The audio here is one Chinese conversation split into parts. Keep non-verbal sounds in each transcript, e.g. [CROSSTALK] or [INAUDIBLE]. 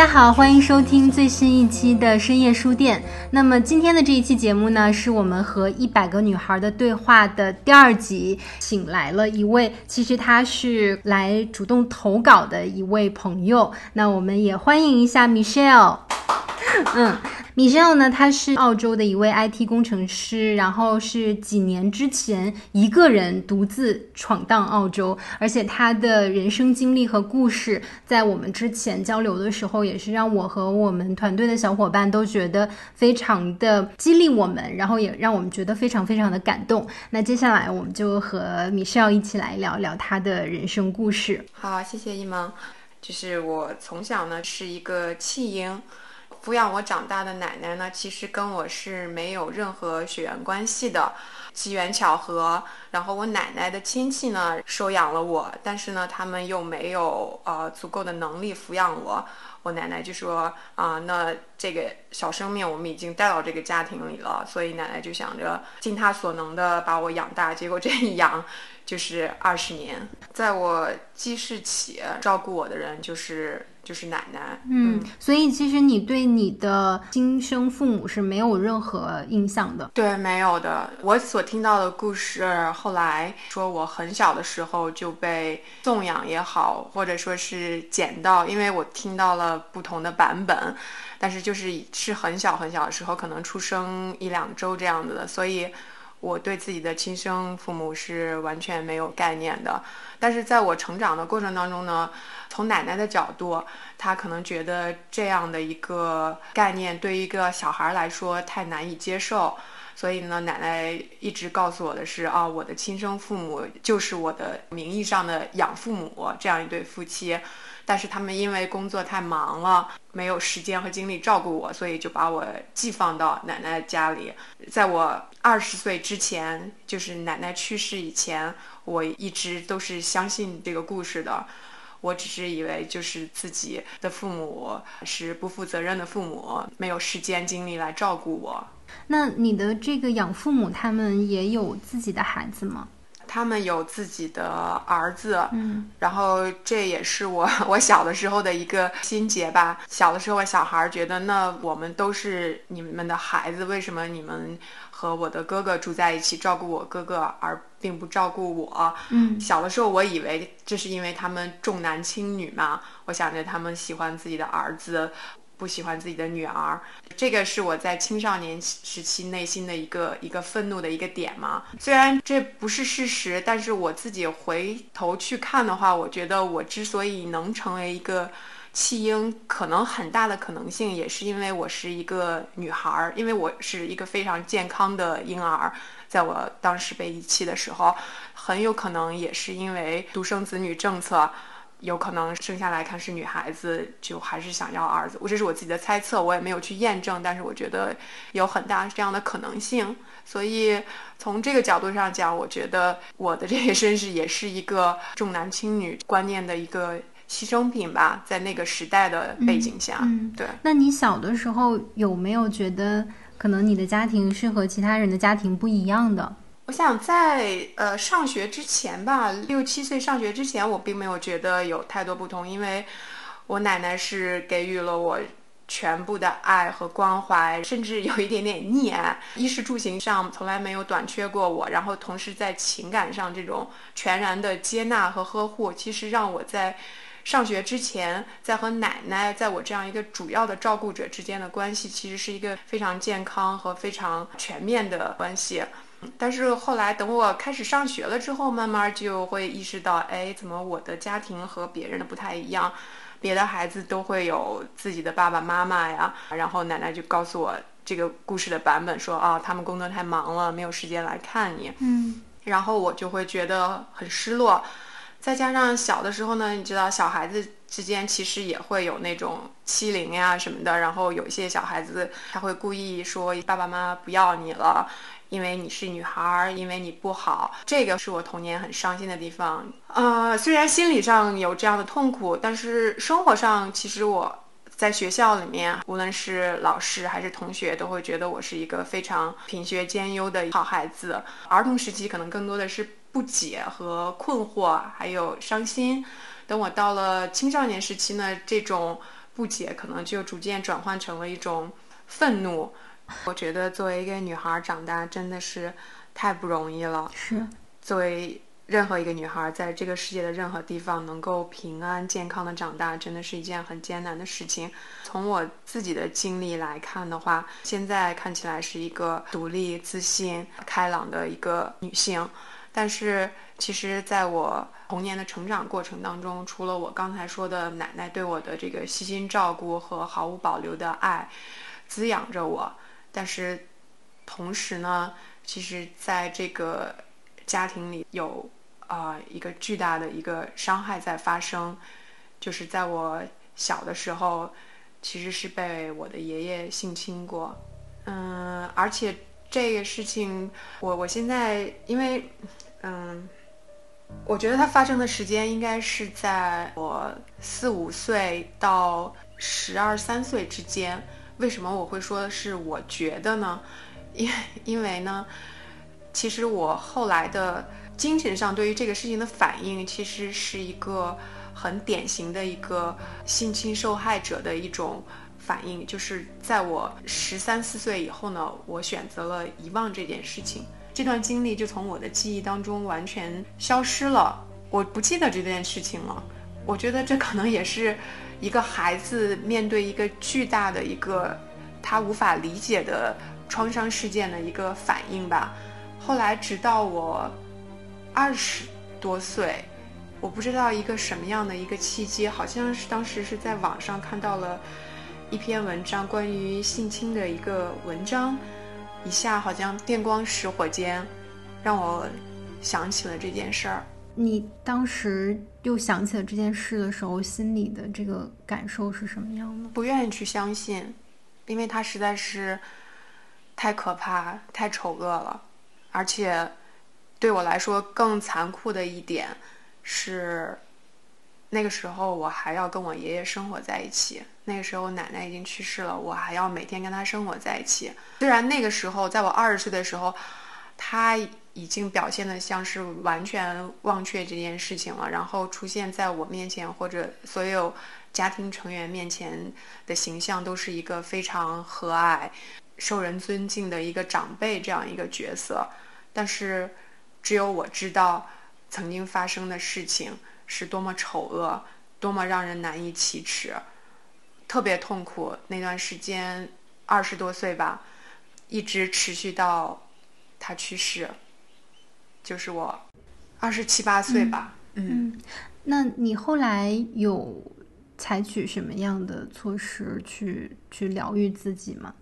大家好，欢迎收听最新一期的深夜书店。那么今天的这一期节目呢，是我们和一百个女孩的对话的第二集，请来了一位，其实她是来主动投稿的一位朋友。那我们也欢迎一下 Michelle。嗯，Michelle 呢，她是澳洲的一位 IT 工程师，然后是几年之前一个人独自闯荡澳洲，而且她的人生经历和故事，在我们之前交流的时候，也是让我和我们团队的小伙伴都觉得非常的激励我们，然后也让我们觉得非常非常的感动。那接下来我们就和 Michelle 一起来聊聊她的人生故事。好，谢谢一萌。就是我从小呢是一个弃婴，抚养我长大的奶奶呢，其实跟我是没有任何血缘关系的，机缘巧合。然后我奶奶的亲戚呢收养了我，但是呢，他们又没有呃足够的能力抚养我。我奶奶就说啊、那这个小生命我们已经带到这个家庭里了，所以奶奶就想着尽她所能的把我养大。结果这一养就是二十年，在我记事起照顾我的人就是就是奶奶。嗯，所以其实你对你的亲生父母是没有任何印象的。对，没有的。我所听到的故事，后来说我很小的时候就被送养也好，或者说是捡到，因为我听到了不同的版本，但是就是是很小很小的时候，可能出生一两周这样子的，所以我对自己的亲生父母是完全没有概念的。但是在我成长的过程当中呢，从奶奶的角度，她可能觉得这样的一个概念对于一个小孩来说太难以接受，所以呢，奶奶一直告诉我的是啊，我的亲生父母就是我的名义上的养父母这样一对夫妻，但是他们因为工作太忙了，没有时间和精力照顾我，所以就把我寄放到奶奶家里。在我二十岁之前，就是奶奶去世以前，我一直都是相信这个故事的。我只是以为就是自己的父母是不负责任的父母，没有时间精力来照顾我。那你的这个养父母他们也有自己的孩子吗？他们有自己的儿子，嗯，然后这也是我 [LAUGHS] 我小的时候的一个心结吧。小的时候，我小孩儿觉得，那我们都是你们的孩子，为什么你们和我的哥哥住在一起，照顾我哥哥，而并不照顾我？嗯小的时候，我以为这是因为他们重男轻女嘛，我想着他们喜欢自己的儿子。不喜欢自己的女儿，这个是我在青少年时期内心的一个一个愤怒的一个点嘛。虽然这不是事实，但是我自己回头去看的话，我觉得我之所以能成为一个弃婴，可能很大的可能性也是因为我是一个女孩儿，因为我是一个非常健康的婴儿，在我当时被遗弃的时候，很有可能也是因为独生子女政策。有可能生下来看是女孩子，就还是想要儿子。我这是我自己的猜测，我也没有去验证，但是我觉得有很大这样的可能性。所以从这个角度上讲，我觉得我的这个身世也是一个重男轻女观念的一个牺牲品吧，在那个时代的背景下，嗯对。那你小的时候有没有觉得，可能你的家庭是和其他人的家庭不一样的？我想在呃上学之前吧，六七岁上学之前，我并没有觉得有太多不同，因为我奶奶是给予了我全部的爱和关怀，甚至有一点点溺爱，衣食住行上从来没有短缺过我，然后同时在情感上这种全然的接纳和呵护，其实让我在上学之前，在和奶奶，在我这样一个主要的照顾者之间的关系，其实是一个非常健康和非常全面的关系。但是后来等我开始上学了之后，慢慢就会意识到，哎，怎么我的家庭和别人的不太一样？别的孩子都会有自己的爸爸妈妈呀，然后奶奶就告诉我这个故事的版本，说啊，他们工作太忙了，没有时间来看你。嗯然后我就会觉得很失落。再加上小的时候呢，你知道小孩子之间其实也会有那种欺凌呀什么的，然后有一些小孩子他会故意说爸爸妈妈不要你了。因为你是女孩儿，因为你不好，这个是我童年很伤心的地方。呃，虽然心理上有这样的痛苦，但是生活上其实我在学校里面，无论是老师还是同学，都会觉得我是一个非常品学兼优的好孩子。儿童时期可能更多的是不解和困惑，还有伤心。等我到了青少年时期呢，这种不解可能就逐渐转换成了一种愤怒。我觉得作为一个女孩长大真的是太不容易了。是，作为任何一个女孩，在这个世界的任何地方能够平安健康的长大，真的是一件很艰难的事情。从我自己的经历来看的话，现在看起来是一个独立、自信、开朗的一个女性，但是其实在我童年的成长过程当中，除了我刚才说的奶奶对我的这个悉心照顾和毫无保留的爱滋养着我。但是，同时呢，其实在这个家庭里有啊、一个巨大的一个伤害在发生，就是在我小的时候，其实是被我的爷爷性侵过，嗯，而且这个事情，我我现在因为嗯，我觉得它发生的时间应该是在我四五岁到十二三岁之间。为什么我会说是我觉得呢？因因为呢，其实我后来的精神上对于这个事情的反应，其实是一个很典型的一个性侵受害者的一种反应，就是在我十三四岁以后呢，我选择了遗忘这件事情，这段经历就从我的记忆当中完全消失了，我不记得这件事情了。我觉得这可能也是。一个孩子面对一个巨大的一个他无法理解的创伤事件的一个反应吧。后来直到我二十多岁，我不知道一个什么样的一个契机，好像是当时是在网上看到了一篇文章，关于性侵的一个文章，一下好像电光石火间，让我想起了这件事儿。你当时又想起了这件事的时候，心里的这个感受是什么样的？不愿意去相信，因为他实在是太可怕、太丑恶了。而且对我来说，更残酷的一点是，那个时候我还要跟我爷爷生活在一起。那个时候奶奶已经去世了，我还要每天跟他生活在一起。虽然那个时候，在我二十岁的时候，他。已经表现的像是完全忘却这件事情了，然后出现在我面前或者所有家庭成员面前的形象都是一个非常和蔼、受人尊敬的一个长辈这样一个角色。但是，只有我知道曾经发生的事情是多么丑恶，多么让人难以启齿，特别痛苦。那段时间二十多岁吧，一直持续到他去世。就是我二十七八岁吧，嗯，那你后来有采取什么样的措施去去疗愈自己吗？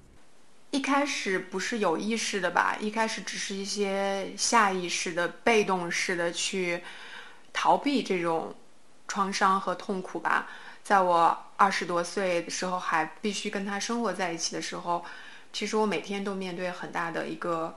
一开始不是有意识的吧，一开始只是一些下意识的、被动式的去逃避这种创伤和痛苦吧。在我二十多岁的时候，还必须跟他生活在一起的时候，其实我每天都面对很大的一个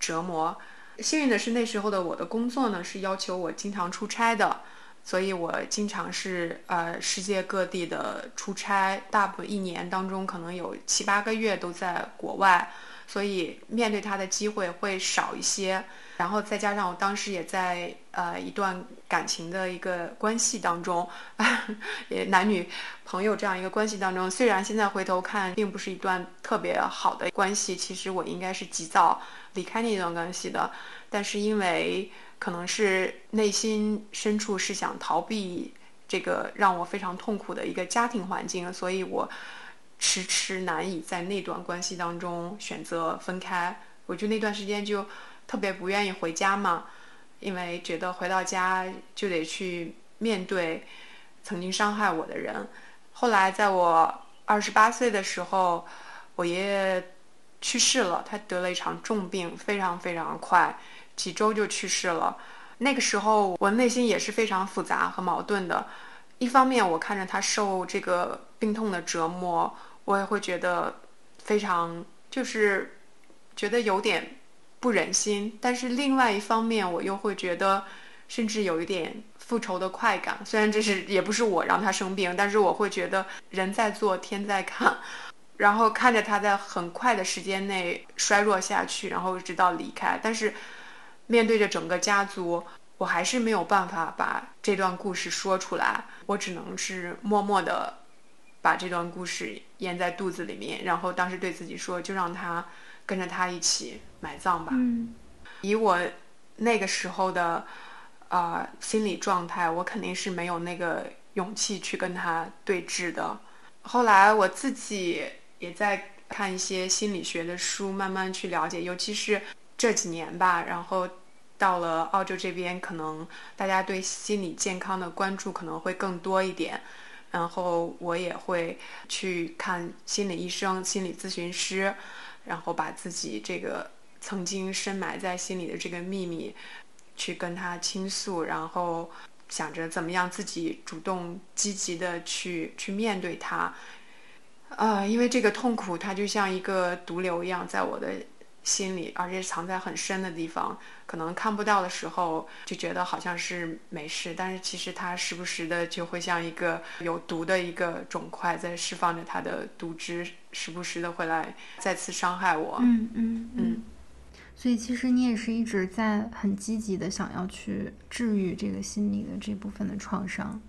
折磨。幸运的是，那时候的我的工作呢是要求我经常出差的，所以我经常是呃世界各地的出差，大部分一年当中可能有七八个月都在国外，所以面对他的机会会少一些。然后再加上我当时也在呃一段感情的一个关系当中，[LAUGHS] 也男女朋友这样一个关系当中，虽然现在回头看并不是一段特别好的关系，其实我应该是及早离开那段关系的，但是因为可能是内心深处是想逃避这个让我非常痛苦的一个家庭环境，所以我迟迟难以在那段关系当中选择分开。我就那段时间就特别不愿意回家嘛，因为觉得回到家就得去面对曾经伤害我的人。后来在我二十八岁的时候，我爷爷去世了，他得了一场重病，非常非常快，几周就去世了。那个时候我内心也是非常复杂和矛盾的。一方面，我看着他受这个病痛的折磨，我也会觉得非常就是觉得有点不忍心。但是另外一方面，我又会觉得甚至有一点复仇的快感。虽然这是也不是我让他生病，但是我会觉得人在做天在看，然后看着他在很快的时间内衰弱下去，然后直到离开。但是面对着整个家族。我还是没有办法把这段故事说出来，我只能是默默的把这段故事咽在肚子里面，然后当时对自己说，就让他跟着他一起埋葬吧。嗯，以我那个时候的啊、心理状态，我肯定是没有那个勇气去跟他对峙的。后来我自己也在看一些心理学的书，慢慢去了解，尤其是这几年吧，然后。到了澳洲这边，可能大家对心理健康的关注可能会更多一点，然后我也会去看心理医生、心理咨询师，然后把自己这个曾经深埋在心里的这个秘密去跟他倾诉，然后想着怎么样自己主动积极的去去面对它。呃，因为这个痛苦它就像一个毒瘤一样，在我的心里，而且藏在很深的地方，可能看不到的时候就觉得好像是没事，但是其实它时不时的就会像一个有毒的一个肿块在释放着它的毒汁，时不时的会来再次伤害我。嗯嗯嗯。所以其实你也是一直在很积极的想要去治愈这个心理的这部分的创伤。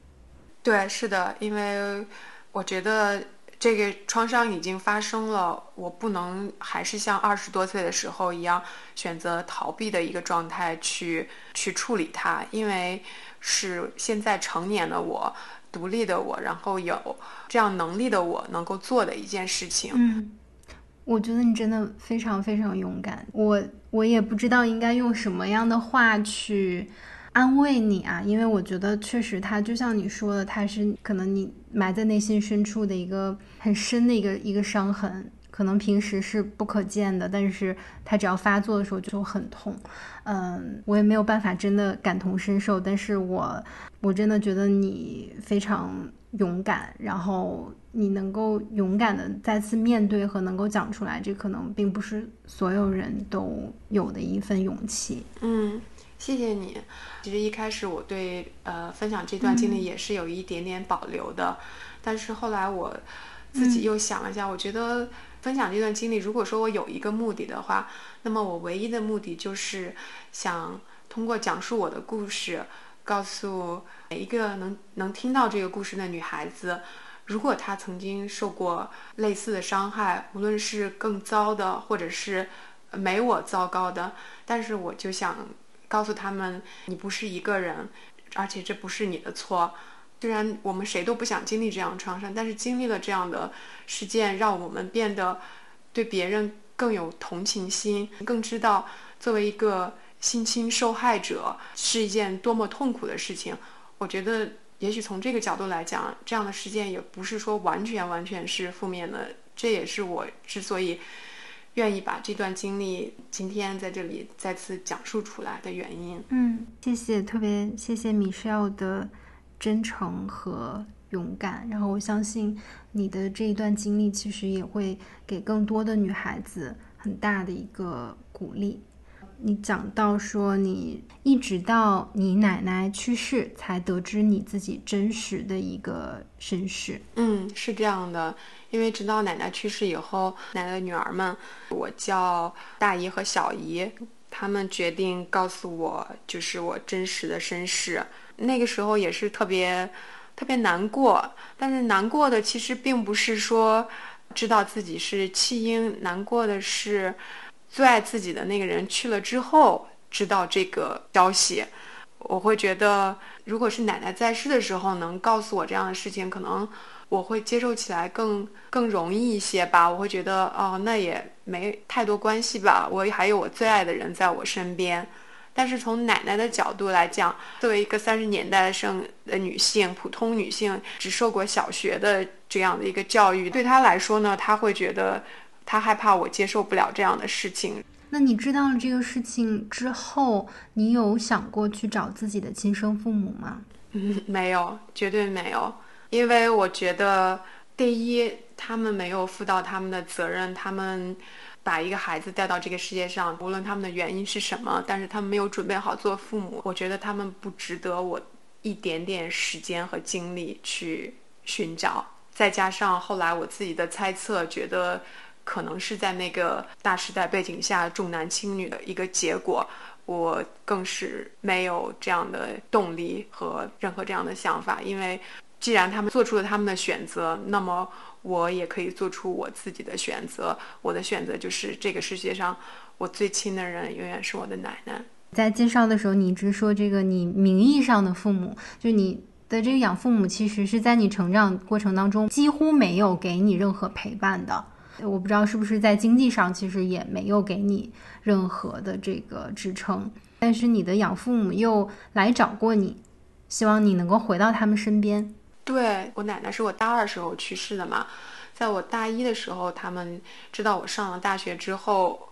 对，是的，因为我觉得这个创伤已经发生了，我不能还是像二十多岁的时候一样选择逃避的一个状态去去处理它，因为是现在成年的我、独立的我，然后有这样能力的我能够做的一件事情。嗯，我觉得你真的非常非常勇敢。我我也不知道应该用什么样的话去安慰你啊，因为我觉得确实它就像你说的，它是可能你埋在内心深处的一个很深的一个一个伤痕，可能平时是不可见的，但是它只要发作的时候就很痛。嗯，我也没有办法真的感同身受，但是我我真的觉得你非常勇敢，然后你能够勇敢的再次面对和能够讲出来，这可能并不是所有人都有的一份勇气。嗯，谢谢你。其实一开始我对呃分享这段经历也是有一点点保留的，但是后来我自己又想了一下，我觉得分享这段经历，如果说我有一个目的的话，那么我唯一的目的就是想通过讲述我的故事，告诉每一个能能听到这个故事的女孩子，如果她曾经受过类似的伤害，无论是更糟的，或者是没我糟糕的，但是我就想告诉他们，你不是一个人，而且这不是你的错。虽然我们谁都不想经历这样的创伤，但是经历了这样的事件，让我们变得对别人更有同情心，更知道作为一个性侵受害者是一件多么痛苦的事情。我觉得，也许从这个角度来讲，这样的事件也不是说完全完全是负面的。这也是我之所以愿意把这段经历今天在这里再次讲述出来的原因。嗯，谢谢，特别谢谢 Michelle 的真诚和勇敢。然后我相信你的这一段经历，其实也会给更多的女孩子很大的一个鼓励。你讲到说，你一直到你奶奶去世，才得知你自己真实的一个身世。嗯，是这样的，因为直到奶奶去世以后，奶奶的女儿们，我叫大姨和小姨，他们决定告诉我就是我真实的身世。那个时候也是特别特别难过，但是难过的其实并不是说知道自己是弃婴，难过的是最爱自己的那个人去了之后知道这个消息。我会觉得，如果是奶奶在世的时候能告诉我这样的事情，可能我会接受起来更更容易一些吧。我会觉得，哦，那也没太多关系吧，我还有我最爱的人在我身边。但是从奶奶的角度来讲，作为一个三十年代生的女性，普通女性，只受过小学的这样的一个教育，对她来说呢，她会觉得，她害怕我接受不了这样的事情。那你知道了这个事情之后，你有想过去找自己的亲生父母吗？嗯，[LAUGHS] 没有，绝对没有，因为我觉得，第一，他们没有负到他们的责任，他们把一个孩子带到这个世界上，无论他们的原因是什么，但是他们没有准备好做父母，我觉得他们不值得我一点点时间和精力去寻找。再加上后来我自己的猜测，觉得。可能是在那个大时代背景下重男轻女的一个结果，我更是没有这样的动力和任何这样的想法。因为既然他们做出了他们的选择，那么我也可以做出我自己的选择。我的选择就是这个世界上我最亲的人永远是我的奶奶。在介绍的时候，你一直说这个你名义上的父母，就你的这个养父母，其实是在你成长过程当中几乎没有给你任何陪伴的。我不知道是不是在经济上，其实也没有给你任何的这个支撑，但是你的养父母又来找过你，希望你能够回到他们身边。对我奶奶是我大二时候去世的嘛，在我大一的时候，他们知道我上了大学之后。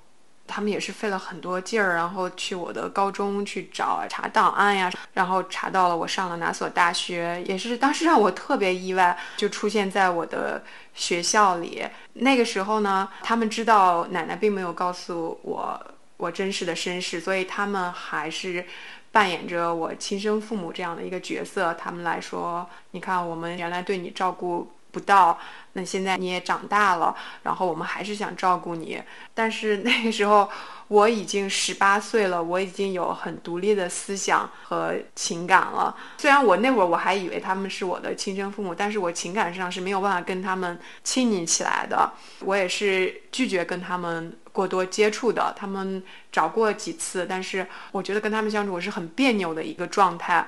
他们也是费了很多劲儿，然后去我的高中去找查档案呀，然后查到了我上了哪所大学，也是当时让我特别意外，就出现在我的学校里。那个时候呢，他们知道奶奶并没有告诉我我真实的身世，所以他们还是扮演着我亲生父母这样的一个角色。他们来说，你看我们原来对你照顾。不到，那现在你也长大了，然后我们还是想照顾你，但是那个时候我已经十八岁了，我已经有很独立的思想和情感了。虽然我那会儿我还以为他们是我的亲生父母，但是我情感上是没有办法跟他们亲昵起来的。我也是拒绝跟他们过多接触的。他们找过几次，但是我觉得跟他们相处我是很别扭的一个状态，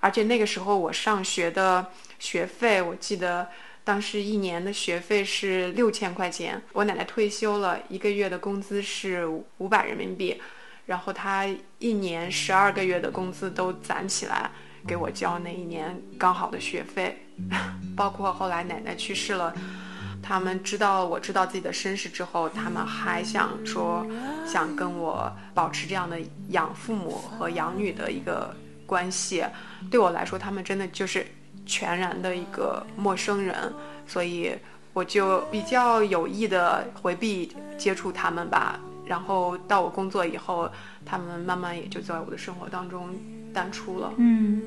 而且那个时候我上学的学费，我记得。当时一年的学费是六千块钱，我奶奶退休了，一个月的工资是五百人民币，然后她一年十二个月的工资都攒起来给我交那一年刚好的学费，[LAUGHS] 包括后来奶奶去世了，他们知道我知道自己的身世之后，他们还想说想跟我保持这样的养父母和养女的一个关系，对我来说，他们真的就是。全然的一个陌生人，所以我就比较有意的回避接触他们吧。然后到我工作以后，他们慢慢也就在我的生活当中淡出了。嗯。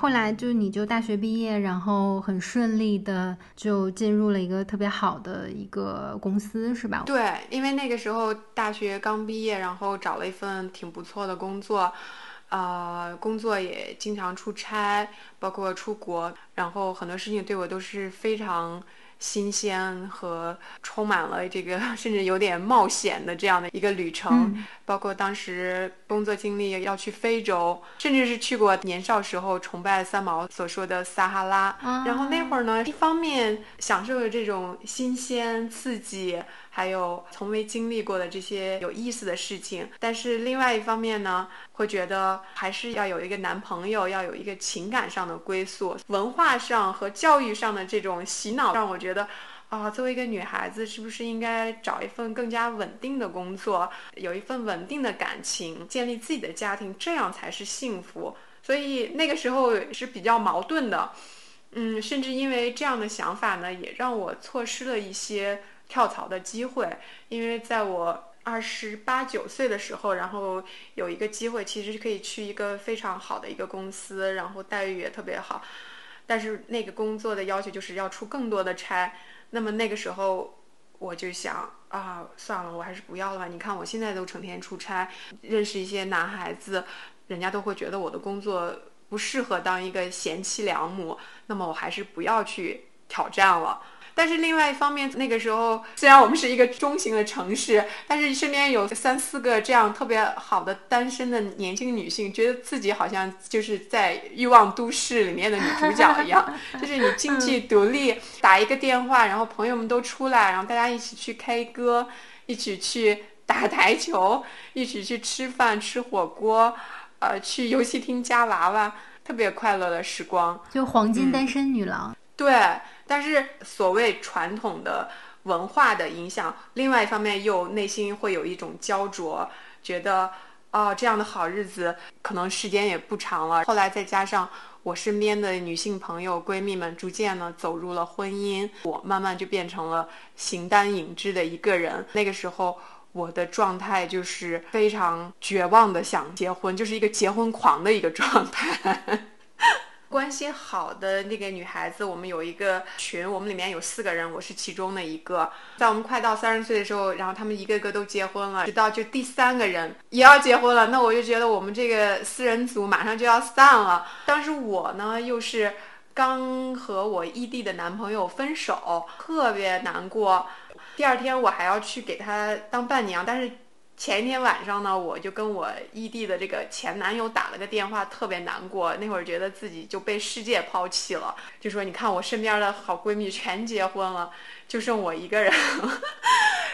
后来就你就大学毕业，然后很顺利的就进入了一个特别好的一个公司，是吧？对，因为那个时候大学刚毕业，然后找了一份挺不错的工作，呃，工作也经常出差，包括出国，然后很多事情对我都是非常。新鲜和充满了这个，[LAUGHS] 甚至有点冒险的这样的一个旅程，包括当时工作经历要去非洲，甚至是去过年少时候崇拜三毛所说的撒哈拉。然后那会儿呢，一方面享受着这种新鲜刺激。还有从未经历过的这些有意思的事情，但是另外一方面呢，会觉得还是要有一个男朋友，要有一个情感上的归宿，文化上和教育上的这种洗脑，让我觉得，啊，作为一个女孩子，是不是应该找一份更加稳定的工作，有一份稳定的感情，建立自己的家庭，这样才是幸福。所以那个时候是比较矛盾的，嗯，甚至因为这样的想法呢，也让我错失了一些。跳槽的机会，因为在我二十八九岁的时候，然后有一个机会，其实是可以去一个非常好的一个公司，然后待遇也特别好。但是那个工作的要求就是要出更多的差。那么那个时候我就想啊，算了，我还是不要了吧。你看我现在都成天出差，认识一些男孩子，人家都会觉得我的工作不适合当一个贤妻良母。那么我还是不要去挑战了。但是另外一方面，那个时候虽然我们是一个中型的城市，但是身边有三四个这样特别好的单身的年轻女性，觉得自己好像就是在欲望都市里面的女主角一样，[LAUGHS] 就是你经济独立，打一个电话，然后朋友们都出来，然后大家一起去 K 歌，一起去打台球，一起去吃饭吃火锅，呃，去游戏厅夹娃娃，特别快乐的时光。就黄金单身女郎。对，但是所谓传统的文化的影响，另外一方面又内心会有一种焦灼，觉得哦，这样的好日子可能时间也不长了。后来再加上我身边的女性朋友、闺蜜们逐渐呢走入了婚姻，我慢慢就变成了形单影只的一个人。那个时候我的状态就是非常绝望的想结婚，就是一个结婚狂的一个状态。关系好的那个女孩子，我们有一个群，我们里面有四个人，我是其中的一个。在我们快到三十岁的时候，然后他们一个个都结婚了，直到就第三个人也要结婚了，那我就觉得我们这个四人组马上就要散了。当时我呢又是刚和我异地的男朋友分手，特别难过。第二天我还要去给他当伴娘，但是。前一天晚上呢，我就跟我异地的这个前男友打了个电话，特别难过。那会儿觉得自己就被世界抛弃了，就说你看我身边的好闺蜜全结婚了，就剩我一个人，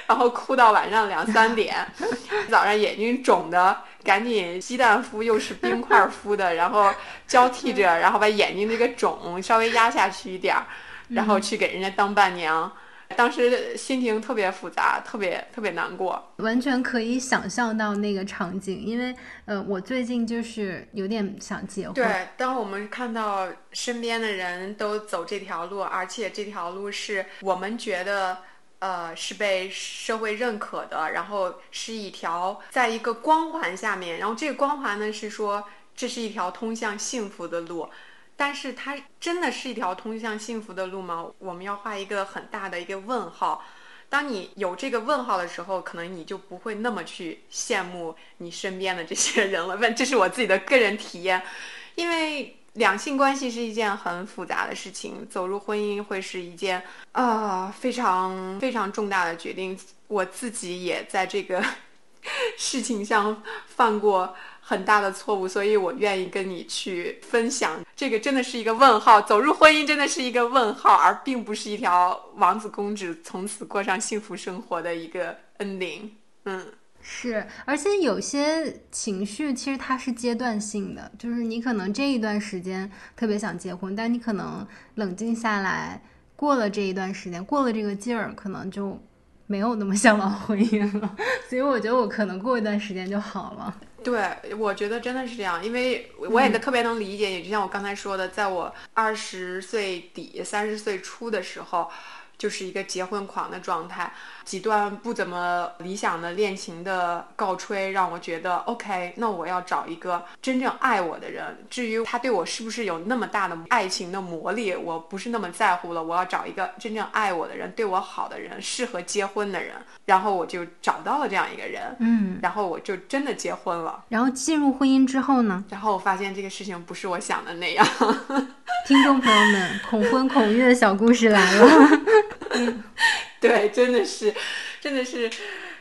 然后哭到晚上两三点，[LAUGHS] 早上眼睛肿的，赶紧鸡蛋敷又是冰块敷的，然后交替着，然后把眼睛那个肿稍微压下去一点儿，然后去给人家当伴娘。当时心情特别复杂，特别特别难过，完全可以想象到那个场景。因为，呃，我最近就是有点想结婚。对，当我们看到身边的人都走这条路，而且这条路是我们觉得，呃，是被社会认可的，然后是一条在一个光环下面，然后这个光环呢是说这是一条通向幸福的路。但是它真的是一条通向幸福的路吗？我们要画一个很大的一个问号。当你有这个问号的时候，可能你就不会那么去羡慕你身边的这些人了。问，这是我自己的个人体验。因为两性关系是一件很复杂的事情，走入婚姻会是一件啊非常非常重大的决定。我自己也在这个 [LAUGHS] 事情上犯过。很大的错误，所以我愿意跟你去分享。这个真的是一个问号，走入婚姻真的是一个问号，而并不是一条王子公主从此过上幸福生活的一个 ending。嗯，是，而且有些情绪其实它是阶段性的，就是你可能这一段时间特别想结婚，但你可能冷静下来，过了这一段时间，过了这个劲儿，可能就没有那么向往婚姻了。[LAUGHS] 所以我觉得我可能过一段时间就好了。对，我觉得真的是这样，因为我也特别能理解你。就像我刚才说的，在我二十岁底、三十岁初的时候。就是一个结婚狂的状态，几段不怎么理想的恋情的告吹，让我觉得 OK，那我要找一个真正爱我的人。至于他对我是不是有那么大的爱情的魔力，我不是那么在乎了。我要找一个真正爱我的人，对我好的人，适合结婚的人。然后我就找到了这样一个人，嗯，然后我就真的结婚了。然后进入婚姻之后呢？然后我发现这个事情不是我想的那样。[LAUGHS] 听众朋友们，恐婚恐育的小故事来了。[LAUGHS] [LAUGHS] 对，真的是，真的是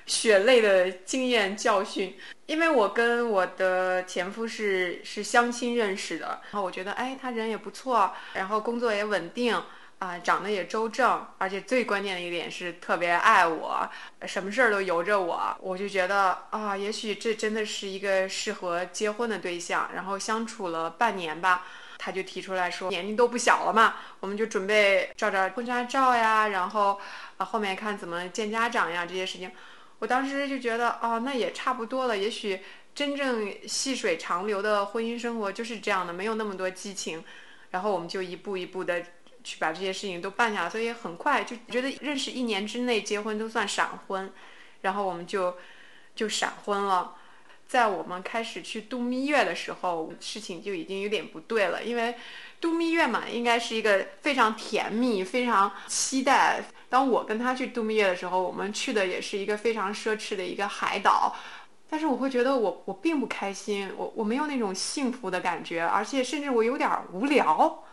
血泪的经验教训。因为我跟我的前夫是是相亲认识的，然后我觉得，哎，他人也不错，然后工作也稳定，啊，长得也周正，而且最关键的一点是特别爱我，什么事儿都由着我，我就觉得啊，也许这真的是一个适合结婚的对象。然后相处了半年吧。他就提出来说，年龄都不小了嘛，我们就准备照照婚纱照呀，然后啊后面看怎么见家长呀这些事情。我当时就觉得，哦，那也差不多了。也许真正细水长流的婚姻生活就是这样的，没有那么多激情。然后我们就一步一步的去把这些事情都办下来，所以很快就觉得认识一年之内结婚都算闪婚。然后我们就就闪婚了。在我们开始去度蜜月的时候，事情就已经有点不对了，因为度蜜月嘛，应该是一个非常甜蜜、非常期待。当我跟他去度蜜月的时候，我们去的也是一个非常奢侈的一个海岛，但是我会觉得我我并不开心，我我没有那种幸福的感觉，而且甚至我有点无聊。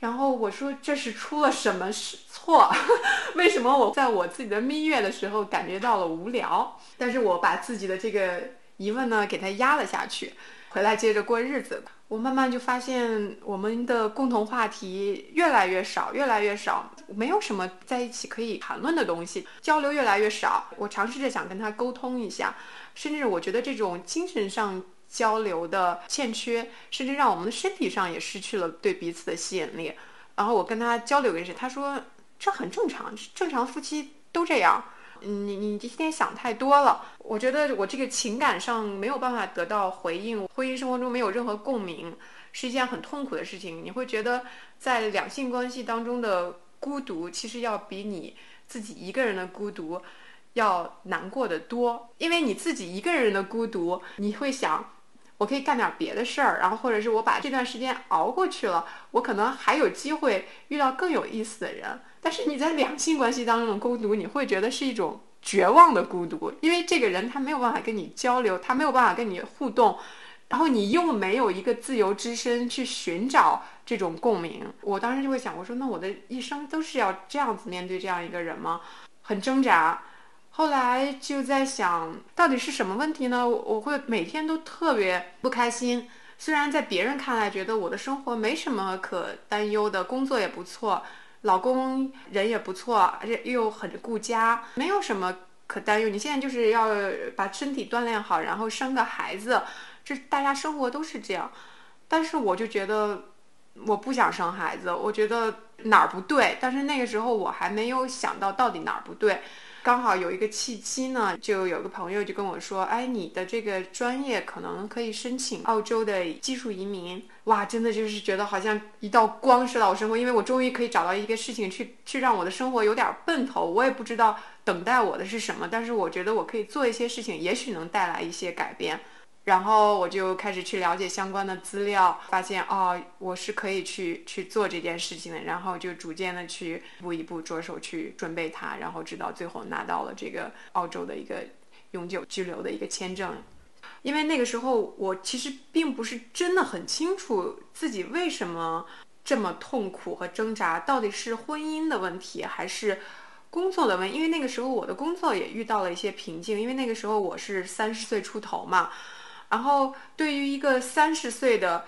然后我说这是出了什么事错？[LAUGHS] 为什么我在我自己的蜜月的时候感觉到了无聊？但是我把自己的这个疑问呢给他压了下去，回来接着过日子。我慢慢就发现我们的共同话题越来越少，越来越少，没有什么在一起可以谈论的东西，交流越来越少。我尝试着想跟他沟通一下，甚至我觉得这种精神上。交流的欠缺，甚至让我们的身体上也失去了对彼此的吸引力。然后我跟他交流一下，他说这很正常，正常夫妻都这样。你你今天想太多了。我觉得我这个情感上没有办法得到回应，婚姻生活中没有任何共鸣，是一件很痛苦的事情。你会觉得在两性关系当中的孤独，其实要比你自己一个人的孤独要难过的多。因为你自己一个人的孤独，你会想。我可以干点别的事儿，然后或者是我把这段时间熬过去了，我可能还有机会遇到更有意思的人。但是你在两性关系当中的孤独，你会觉得是一种绝望的孤独，因为这个人他没有办法跟你交流，他没有办法跟你互动，然后你又没有一个自由之身去寻找这种共鸣。我当时就会想，我说那我的一生都是要这样子面对这样一个人吗？很挣扎。后来就在想到底是什么问题呢？我会每天都特别不开心。虽然在别人看来觉得我的生活没什么可担忧的，工作也不错，老公人也不错，而且又很顾家，没有什么可担忧。你现在就是要把身体锻炼好，然后生个孩子，这大家生活都是这样。但是我就觉得我不想生孩子，我觉得哪儿不对。但是那个时候我还没有想到到底哪儿不对。刚好有一个契机呢，就有个朋友就跟我说：“哎，你的这个专业可能可以申请澳洲的技术移民。”哇，真的就是觉得好像一道光射到我生活，因为我终于可以找到一个事情去去让我的生活有点儿奔头。我也不知道等待我的是什么，但是我觉得我可以做一些事情，也许能带来一些改变。然后我就开始去了解相关的资料，发现哦，我是可以去去做这件事情的。然后就逐渐的去一步一步着手去准备它，然后直到最后拿到了这个澳洲的一个永久居留的一个签证。因为那个时候我其实并不是真的很清楚自己为什么这么痛苦和挣扎，到底是婚姻的问题还是工作的问？因为那个时候我的工作也遇到了一些瓶颈，因为那个时候我是三十岁出头嘛。然后，对于一个三十岁的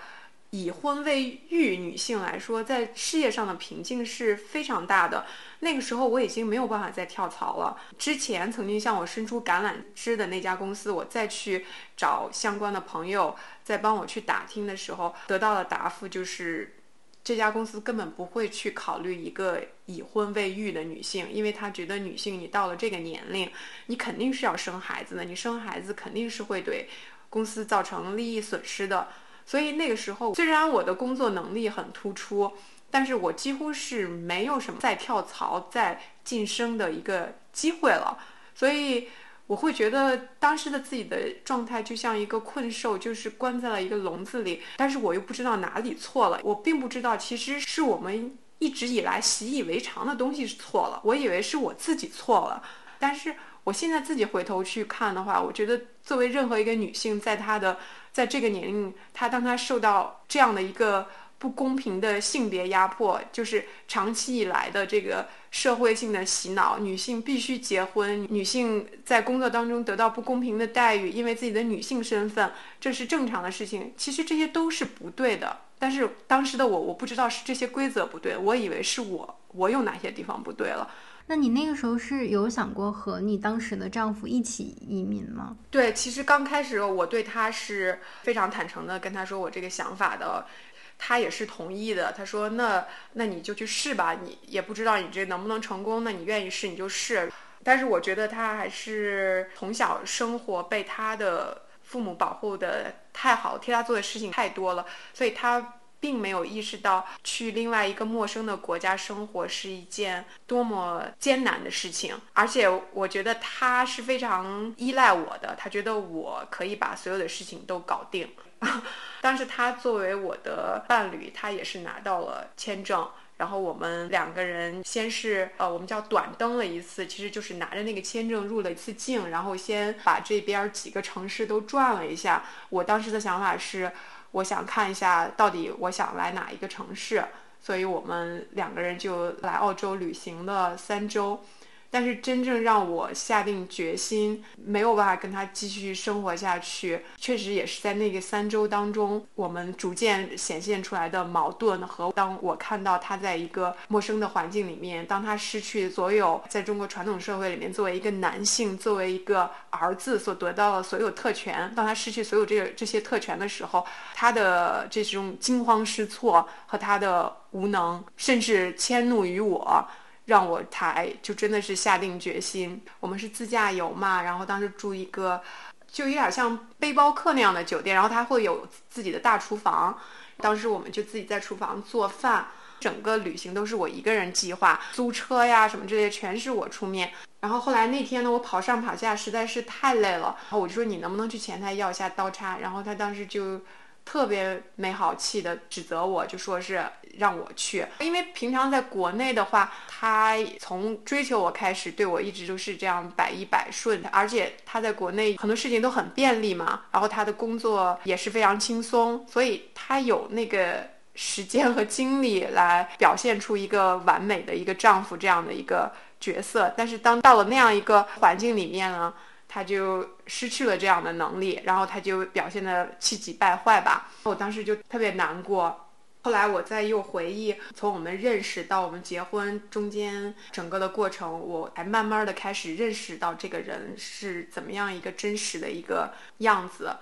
已婚未育女性来说，在事业上的瓶颈是非常大的。那个时候，我已经没有办法再跳槽了。之前曾经向我伸出橄榄枝的那家公司，我再去找相关的朋友，再帮我去打听的时候，得到的答复就是，这家公司根本不会去考虑一个已婚未育的女性，因为他觉得女性你到了这个年龄，你肯定是要生孩子的，你生孩子肯定是会对。公司造成利益损失的，所以那个时候虽然我的工作能力很突出，但是我几乎是没有什么再跳槽、再晋升的一个机会了。所以我会觉得当时的自己的状态就像一个困兽，就是关在了一个笼子里。但是我又不知道哪里错了，我并不知道其实是我们一直以来习以为常的东西是错了，我以为是我自己错了，但是。我现在自己回头去看的话，我觉得作为任何一个女性，在她的在这个年龄，她当她受到这样的一个不公平的性别压迫，就是长期以来的这个社会性的洗脑，女性必须结婚，女性在工作当中得到不公平的待遇，因为自己的女性身份，这是正常的事情。其实这些都是不对的。但是当时的我，我不知道是这些规则不对，我以为是我，我有哪些地方不对了。那你那个时候是有想过和你当时的丈夫一起移民吗？对，其实刚开始我对他是非常坦诚的，跟他说我这个想法的，他也是同意的。他说：“那那你就去试吧，你也不知道你这能不能成功，那你愿意试你就试。”但是我觉得他还是从小生活被他的父母保护的太好，替他做的事情太多了，所以他并没有意识到去另外一个陌生的国家生活是一件多么艰难的事情，而且我觉得他是非常依赖我的，他觉得我可以把所有的事情都搞定。[LAUGHS] 当时他作为我的伴侣，他也是拿到了签证。然后我们两个人先是呃，我们叫短登了一次，其实就是拿着那个签证入了一次境，然后先把这边几个城市都转了一下。我当时的想法是，我想看一下到底我想来哪一个城市，所以我们两个人就来澳洲旅行了三周。但是真正让我下定决心没有办法跟他继续生活下去，确实也是在那个三周当中，我们逐渐显现出来的矛盾和当我看到他在一个陌生的环境里面，当他失去所有在中国传统社会里面作为一个男性、作为一个儿子所得到的所有特权，当他失去所有这这些特权的时候，他的这种惊慌失措和他的无能，甚至迁怒于我。让我才就真的是下定决心。我们是自驾游嘛，然后当时住一个就有点像背包客那样的酒店，然后它会有自己的大厨房。当时我们就自己在厨房做饭，整个旅行都是我一个人计划，租车呀什么这些全是我出面。然后后来那天呢，我跑上跑下实在是太累了，然后我就说你能不能去前台要一下刀叉？然后他当时就。特别没好气的指责我，就说是让我去，因为平常在国内的话，他从追求我开始，对我一直都是这样百依百顺，而且他在国内很多事情都很便利嘛，然后他的工作也是非常轻松，所以他有那个时间和精力来表现出一个完美的一个丈夫这样的一个角色，但是当到了那样一个环境里面呢？他就失去了这样的能力，然后他就表现的气急败坏吧。我当时就特别难过。后来我再又回忆，从我们认识到我们结婚中间整个的过程，我才慢慢的开始认识到这个人是怎么样一个真实的一个样子。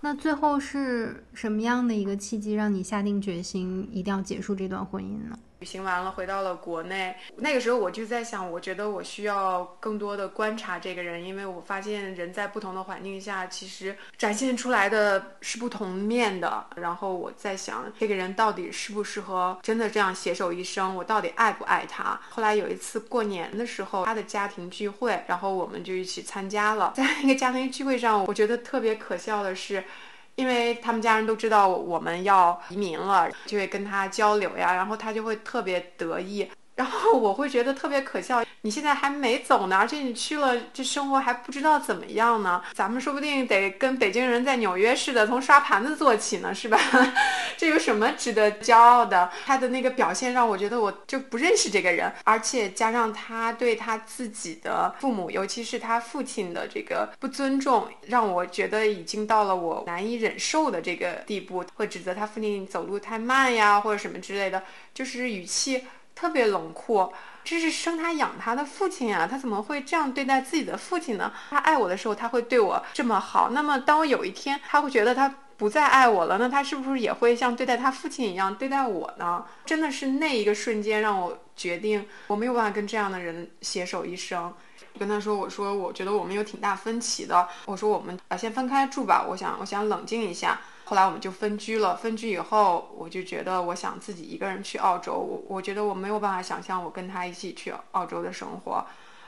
那最后是什么样的一个契机，让你下定决心一定要结束这段婚姻呢？旅行完了，回到了国内。那个时候我就在想，我觉得我需要更多的观察这个人，因为我发现人在不同的环境下，其实展现出来的是不同面的。然后我在想，这个人到底适不适合真的这样携手一生？我到底爱不爱他？后来有一次过年的时候，他的家庭聚会，然后我们就一起参加了。在那个家庭聚会上，我觉得特别可笑的是。因为他们家人都知道我们要移民了，就会跟他交流呀，然后他就会特别得意。然后我会觉得特别可笑，你现在还没走呢，而且你去了，这生活还不知道怎么样呢。咱们说不定得跟北京人在纽约似的，从刷盘子做起呢，是吧？[LAUGHS] 这有什么值得骄傲的？他的那个表现让我觉得我就不认识这个人，而且加上他对他自己的父母，尤其是他父亲的这个不尊重，让我觉得已经到了我难以忍受的这个地步，会指责他父亲走路太慢呀，或者什么之类的，就是语气。特别冷酷，这是生他养他的父亲啊，他怎么会这样对待自己的父亲呢？他爱我的时候，他会对我这么好。那么，当我有一天他会觉得他不再爱我了，那他是不是也会像对待他父亲一样对待我呢？真的是那一个瞬间让我决定，我没有办法跟这样的人携手一生。跟他说，我说我觉得我们有挺大分歧的，我说我们啊先分开住吧，我想我想冷静一下。后来我们就分居了。分居以后，我就觉得我想自己一个人去澳洲。我我觉得我没有办法想象我跟他一起去澳洲的生活。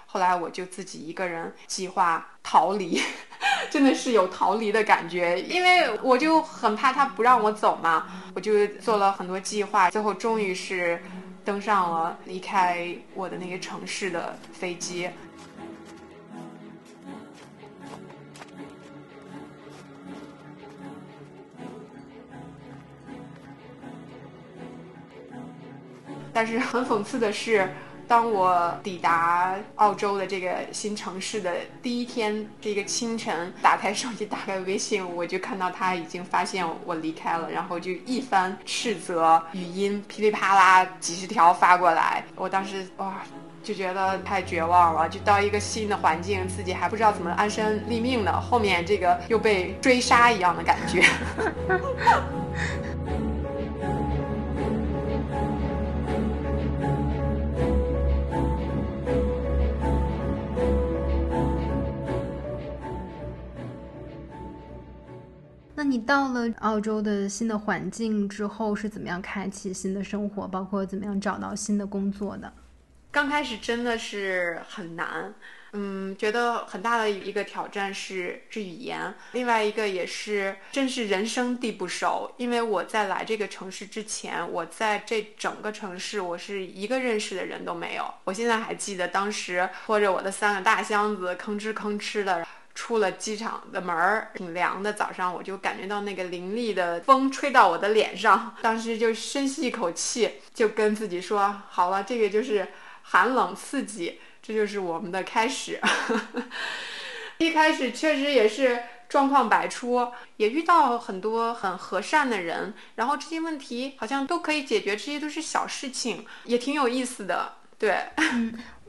后来我就自己一个人计划逃离，[LAUGHS] 真的是有逃离的感觉，因为我就很怕他不让我走嘛。我就做了很多计划，最后终于是登上了离开我的那个城市的飞机。但是很讽刺的是，当我抵达澳洲的这个新城市的第一天，这个清晨，打开手机，打开微信，我就看到他已经发现我离开了，然后就一番斥责语音噼里啪啦几十条发过来。我当时哇，就觉得太绝望了，就到一个新的环境，自己还不知道怎么安身立命呢，后面这个又被追杀一样的感觉。你到了澳洲的新的环境之后，是怎么样开启新的生活，包括怎么样找到新的工作的？刚开始真的是很难，嗯，觉得很大的一个挑战是是语言，另外一个也是真是人生地不熟。因为我在来这个城市之前，我在这整个城市我是一个认识的人都没有。我现在还记得当时拖着我的三个大箱子，吭哧吭哧的。出了机场的门儿，挺凉的。早上我就感觉到那个凌厉的风吹到我的脸上，[LAUGHS] 当时就深吸一口气，就跟自己说：“好了，这个就是寒冷刺激，这就是我们的开始。[LAUGHS] ”一开始确实也是状况百出，也遇到很多很和善的人，然后这些问题好像都可以解决，这些都是小事情，也挺有意思的。对，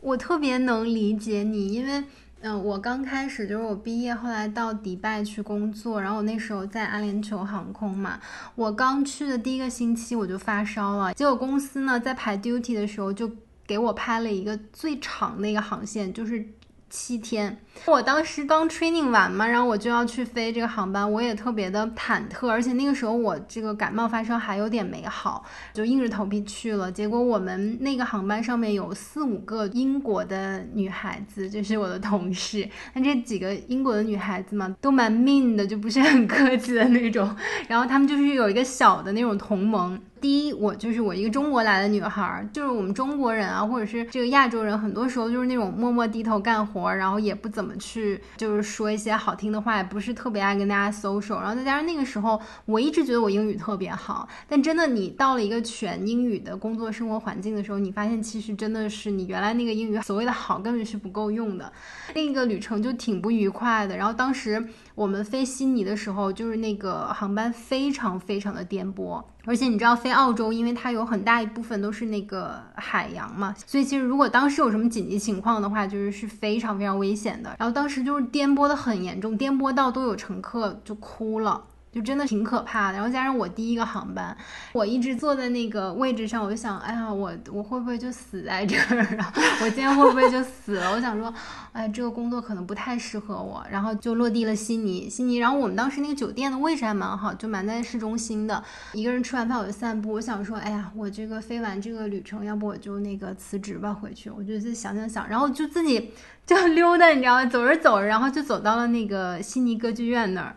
我特别能理解你，因为。嗯，我刚开始就是我毕业，后来到迪拜去工作，然后我那时候在阿联酋航空嘛，我刚去的第一个星期我就发烧了，结果公司呢在排 duty 的时候就给我拍了一个最长的一个航线，就是七天。我当时刚 training 完嘛，然后我就要去飞这个航班，我也特别的忐忑，而且那个时候我这个感冒发烧还有点没好，就硬着头皮去了。结果我们那个航班上面有四五个英国的女孩子，就是我的同事。那这几个英国的女孩子嘛，都蛮 mean 的，就不是很客气的那种。[LAUGHS] 然后他们就是有一个小的那种同盟。第一，我就是我一个中国来的女孩，就是我们中国人啊，或者是这个亚洲人，很多时候就是那种默默低头干活，然后也不怎么。怎么去就是说一些好听的话，也不是特别爱跟大家 social。然后再加上那个时候，我一直觉得我英语特别好，但真的你到了一个全英语的工作生活环境的时候，你发现其实真的是你原来那个英语所谓的好根本是不够用的。另一个旅程就挺不愉快的。然后当时我们飞悉尼的时候，就是那个航班非常非常的颠簸。而且你知道飞澳洲，因为它有很大一部分都是那个海洋嘛，所以其实如果当时有什么紧急情况的话，就是是非常非常危险的。然后当时就是颠簸的很严重，颠簸到都有乘客就哭了。就真的挺可怕的，然后加上我第一个航班，我一直坐在那个位置上，我就想，哎呀，我我会不会就死在这儿啊？[LAUGHS] 我今天会不会就死了？我想说，哎，这个工作可能不太适合我，然后就落地了悉尼。悉尼，然后我们当时那个酒店的位置还蛮好，就蛮在市中心的。一个人吃完饭我就散步，我想说，哎呀，我这个飞完这个旅程，要不我就那个辞职吧，回去。我就自己想想想，然后就自己就溜达，你知道吗？走着走着，然后就走到了那个悉尼歌剧院那儿。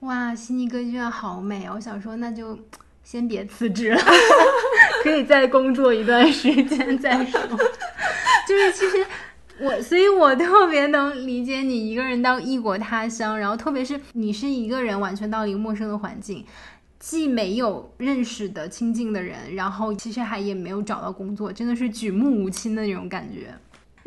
哇，悉尼歌剧院好美啊！我想说，那就先别辞职了 [LAUGHS] [LAUGHS] 可以再工作一段时间 [LAUGHS] 再说。就是其实我，所以我特别能理解你一个人到异国他乡，然后特别是你是一个人完全到了一个陌生的环境，既没有认识的亲近的人，然后其实还也没有找到工作，真的是举目无亲的那种感觉。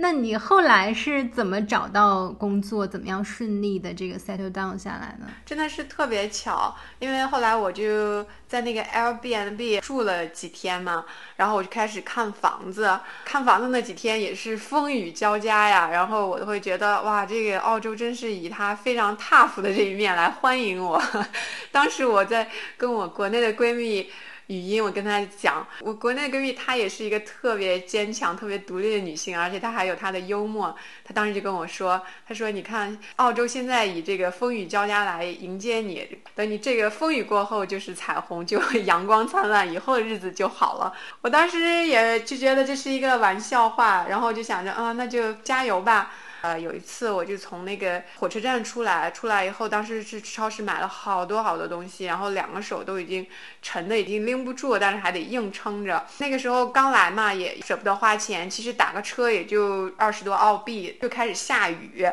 那你后来是怎么找到工作？怎么样顺利的这个 settle down 下来呢？真的是特别巧，因为后来我就在那个 Airbnb 住了几天嘛，然后我就开始看房子。看房子那几天也是风雨交加呀，然后我都会觉得哇，这个澳洲真是以它非常 tough 的这一面来欢迎我。[LAUGHS] 当时我在跟我国内的闺蜜。语音，我跟她讲，我国内闺蜜她也是一个特别坚强、特别独立的女性，而且她还有她的幽默。她当时就跟我说：“她说，你看澳洲现在以这个风雨交加来迎接你，等你这个风雨过后就是彩虹，就阳光灿烂，以后的日子就好了。”我当时也就觉得这是一个玩笑话，然后就想着啊，那就加油吧。呃，有一次我就从那个火车站出来，出来以后，当时去超市买了好多好多东西，然后两个手都已经沉的已经拎不住，但是还得硬撑着。那个时候刚来嘛，也舍不得花钱，其实打个车也就二十多澳币，就开始下雨。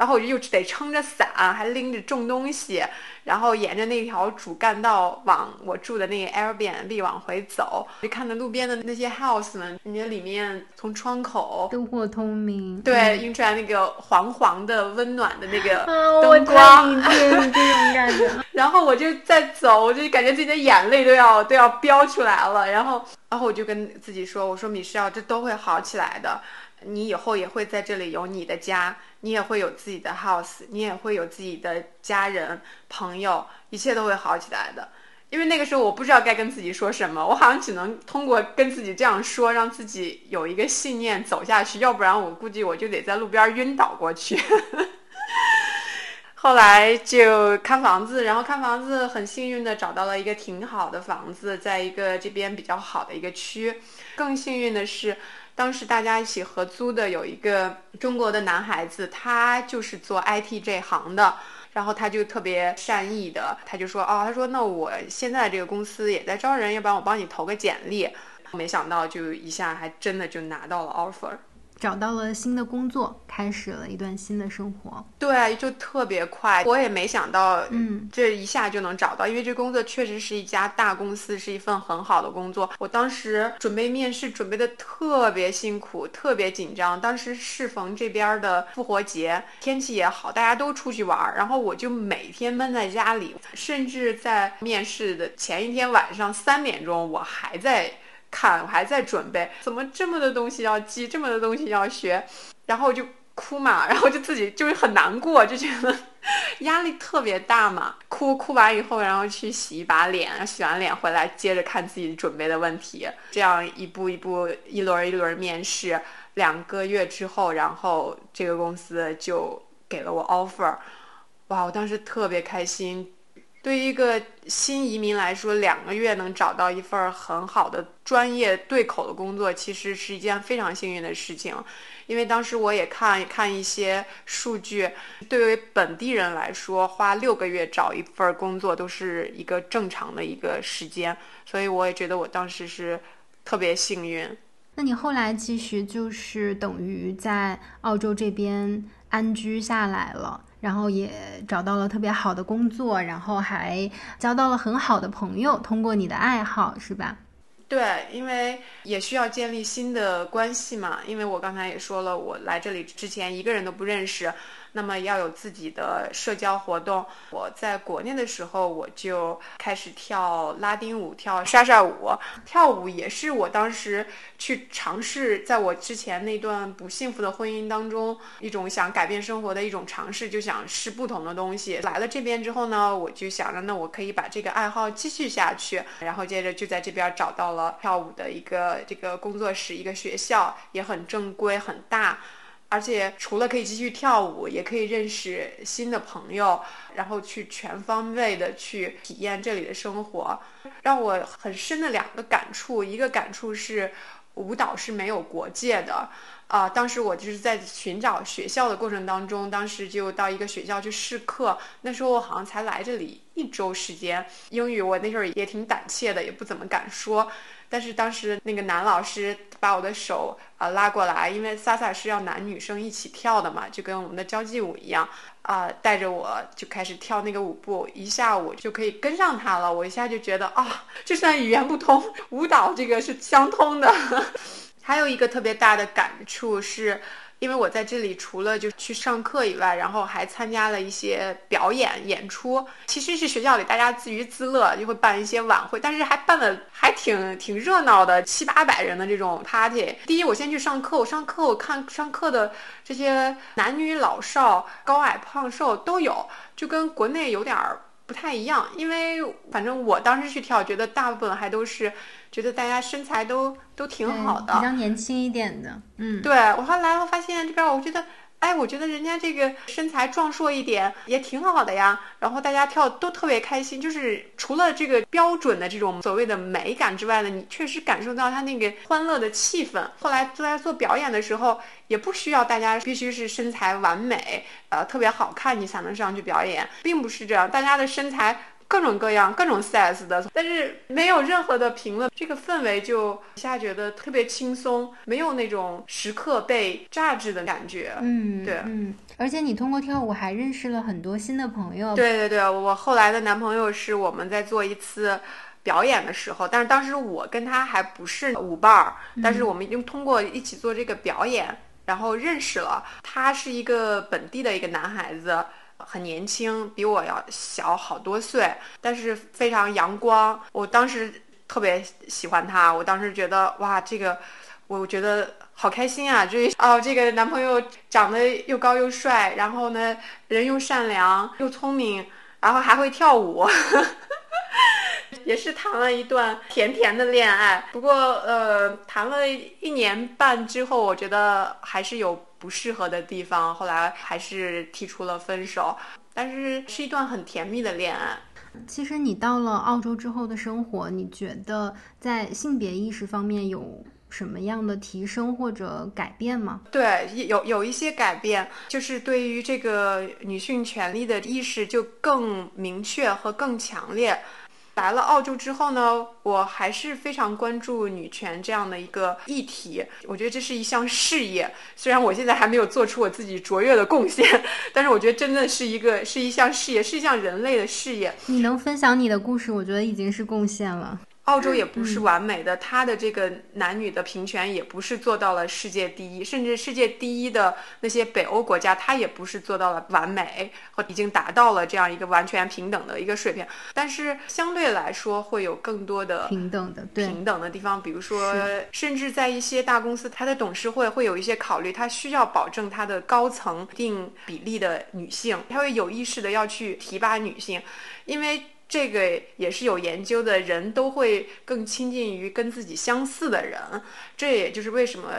然后我就又得撑着伞，还拎着重东西，然后沿着那条主干道往我住的那个 Airbnb 往回走，就看到路边的那些 house 们，人家里面从窗口灯火通明，对，映出来那个黄黄的温暖的那个灯光，这种感觉。[LAUGHS] 然后我就在走，我就感觉自己的眼泪都要都要飙出来了。然后，然后我就跟自己说：“我说米少，这都会好起来的。你以后也会在这里有你的家。”你也会有自己的 house，你也会有自己的家人、朋友，一切都会好起来的。因为那个时候我不知道该跟自己说什么，我好像只能通过跟自己这样说，让自己有一个信念走下去，要不然我估计我就得在路边晕倒过去。[LAUGHS] 后来就看房子，然后看房子很幸运的找到了一个挺好的房子，在一个这边比较好的一个区。更幸运的是，当时大家一起合租的有一个中国的男孩子，他就是做 IT 这行的。然后他就特别善意的，他就说，哦，他说那我现在这个公司也在招人，要不然我帮你投个简历。没想到就一下还真的就拿到了 offer。找到了新的工作，开始了一段新的生活。对，就特别快，我也没想到，嗯，这一下就能找到，因为这工作确实是一家大公司，是一份很好的工作。我当时准备面试，准备的特别辛苦，特别紧张。当时适逢这边的复活节，天气也好，大家都出去玩，然后我就每天闷在家里，甚至在面试的前一天晚上三点钟，我还在。看，我还在准备，怎么这么多东西要记，这么多东西要学，然后就哭嘛，然后就自己就是很难过，就觉得 [LAUGHS] 压力特别大嘛。哭哭完以后，然后去洗一把脸，洗完脸回来接着看自己准备的问题，这样一步一步，一轮一轮面试，两个月之后，然后这个公司就给了我 offer，哇，我当时特别开心。对于一个新移民来说，两个月能找到一份很好的专业对口的工作，其实是一件非常幸运的事情。因为当时我也看看一些数据，对于本地人来说，花六个月找一份工作都是一个正常的一个时间，所以我也觉得我当时是特别幸运。那你后来其实就是等于在澳洲这边安居下来了。然后也找到了特别好的工作，然后还交到了很好的朋友。通过你的爱好，是吧？对，因为也需要建立新的关系嘛。因为我刚才也说了，我来这里之前一个人都不认识。那么要有自己的社交活动。我在国内的时候，我就开始跳拉丁舞，跳莎莎舞。跳舞也是我当时去尝试，在我之前那段不幸福的婚姻当中，一种想改变生活的一种尝试，就想试不同的东西。来了这边之后呢，我就想着，那我可以把这个爱好继续下去。然后接着就在这边找到了跳舞的一个这个工作室，一个学校也很正规，很大。而且除了可以继续跳舞，也可以认识新的朋友，然后去全方位的去体验这里的生活。让我很深的两个感触，一个感触是舞蹈是没有国界的。啊，当时我就是在寻找学校的过程当中，当时就到一个学校去试课。那时候我好像才来这里一周时间，英语我那时候也挺胆怯的，也不怎么敢说。但是当时那个男老师把我的手啊拉过来，因为萨萨是要男女生一起跳的嘛，就跟我们的交际舞一样啊，带着我就开始跳那个舞步，一下午就可以跟上他了。我一下就觉得啊，就算语言不通，舞蹈这个是相通的。[LAUGHS] 还有一个特别大的感触是。因为我在这里除了就去上课以外，然后还参加了一些表演演出。其实是学校里大家自娱自乐，就会办一些晚会，但是还办的还挺挺热闹的，七八百人的这种 party。第一，我先去上课，我上课我看上课的这些男女老少、高矮胖瘦都有，就跟国内有点儿。不太一样，因为反正我当时去跳，觉得大部分还都是觉得大家身材都都挺好的，比较年轻一点的。嗯，对我后来我发现这边，我觉得。哎，我觉得人家这个身材壮硕一点也挺好的呀。然后大家跳都特别开心，就是除了这个标准的这种所谓的美感之外呢，你确实感受到他那个欢乐的气氛。后来在做表演的时候，也不需要大家必须是身材完美，呃，特别好看你才能上去表演，并不是这样，大家的身材。各种各样、各种 size 的，但是没有任何的评论，这个氛围就一下觉得特别轻松，没有那种时刻被榨制的感觉。嗯，对，嗯，而且你通过跳舞还认识了很多新的朋友。对对对，我后来的男朋友是我们在做一次表演的时候，但是当时我跟他还不是舞伴儿，但是我们已经通过一起做这个表演，然后认识了。他是一个本地的一个男孩子。很年轻，比我要小好多岁，但是非常阳光。我当时特别喜欢他，我当时觉得哇，这个我觉得好开心啊！就是哦，这个男朋友长得又高又帅，然后呢，人又善良又聪明，然后还会跳舞，[LAUGHS] [LAUGHS] 也是谈了一段甜甜的恋爱。不过呃，谈了一年半之后，我觉得还是有。不适合的地方，后来还是提出了分手。但是是一段很甜蜜的恋爱。其实你到了澳洲之后的生活，你觉得在性别意识方面有什么样的提升或者改变吗？对，有有一些改变，就是对于这个女性权利的意识就更明确和更强烈。来了澳洲之后呢，我还是非常关注女权这样的一个议题。我觉得这是一项事业，虽然我现在还没有做出我自己卓越的贡献，[LAUGHS] 但是我觉得真的是一个是一项事业，是一项人类的事业。你能分享你的故事，我觉得已经是贡献了。澳洲也不是完美的，它的这个男女的平权也不是做到了世界第一，甚至世界第一的那些北欧国家，它也不是做到了完美和已经达到了这样一个完全平等的一个水平。但是相对来说，会有更多的平等的平等的地方，比如说，甚至在一些大公司，它的董事会会有一些考虑，它需要保证它的高层一定比例的女性，它会有意识的要去提拔女性，因为。这个也是有研究的，人都会更亲近于跟自己相似的人，这也就是为什么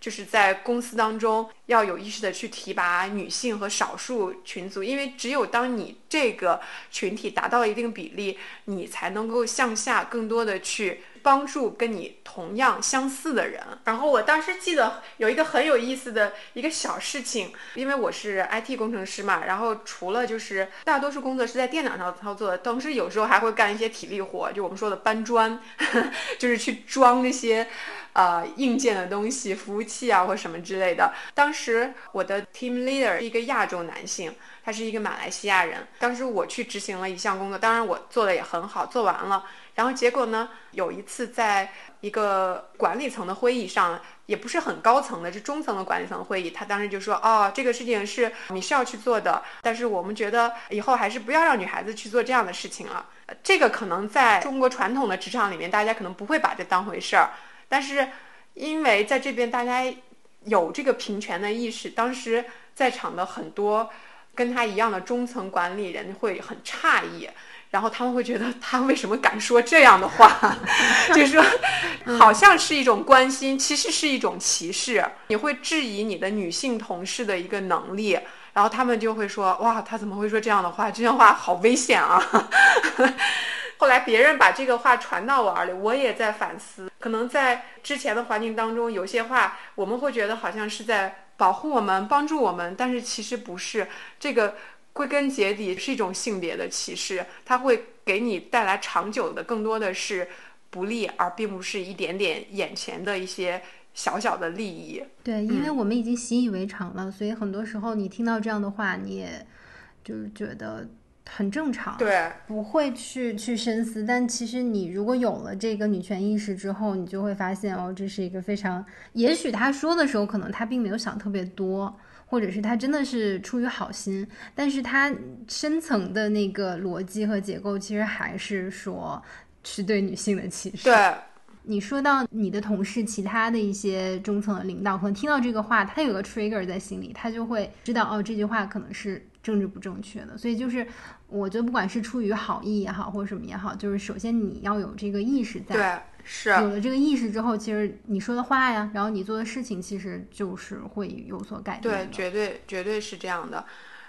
就是在公司当中要有意识的去提拔女性和少数群组，因为只有当你这个群体达到一定比例，你才能够向下更多的去。帮助跟你同样相似的人。然后我当时记得有一个很有意思的一个小事情，因为我是 IT 工程师嘛，然后除了就是大多数工作是在电脑上操作的，同时有时候还会干一些体力活，就我们说的搬砖，[LAUGHS] 就是去装那些呃硬件的东西、服务器啊或什么之类的。当时我的 team leader 是一个亚洲男性，他是一个马来西亚人。当时我去执行了一项工作，当然我做的也很好，做完了。然后结果呢？有一次在一个管理层的会议上，也不是很高层的，是中层的管理层会议。他当时就说：“哦，这个事情是你是要去做的，但是我们觉得以后还是不要让女孩子去做这样的事情了。”这个可能在中国传统的职场里面，大家可能不会把这当回事儿。但是因为在这边大家有这个平权的意识，当时在场的很多跟他一样的中层管理人会很诧异。然后他们会觉得他为什么敢说这样的话？[LAUGHS] 就是说，好像是一种关心，其实是一种歧视。你会质疑你的女性同事的一个能力，然后他们就会说：“哇，他怎么会说这样的话？这样话好危险啊！” [LAUGHS] 后来别人把这个话传到我耳里，我也在反思。可能在之前的环境当中，有些话我们会觉得好像是在保护我们、帮助我们，但是其实不是这个。归根结底是一种性别的歧视，它会给你带来长久的更多的是不利，而并不是一点点眼前的一些小小的利益。对，因为我们已经习以为常了，所以很多时候你听到这样的话，你也就是觉得很正常，对，不会去去深思。但其实你如果有了这个女权意识之后，你就会发现哦，这是一个非常，也许他说的时候，可能他并没有想特别多。或者是他真的是出于好心，但是他深层的那个逻辑和结构，其实还是说是对女性的歧视。对，[LAUGHS] 你说到你的同事，其他的一些中层的领导，可能听到这个话，他有个 trigger 在心里，他就会知道哦，这句话可能是政治不正确的。所以就是，我觉得不管是出于好意也好，或者什么也好，就是首先你要有这个意识在。对。是有了这个意识之后，其实你说的话呀，然后你做的事情，其实就是会有所改变。对，绝对绝对是这样的。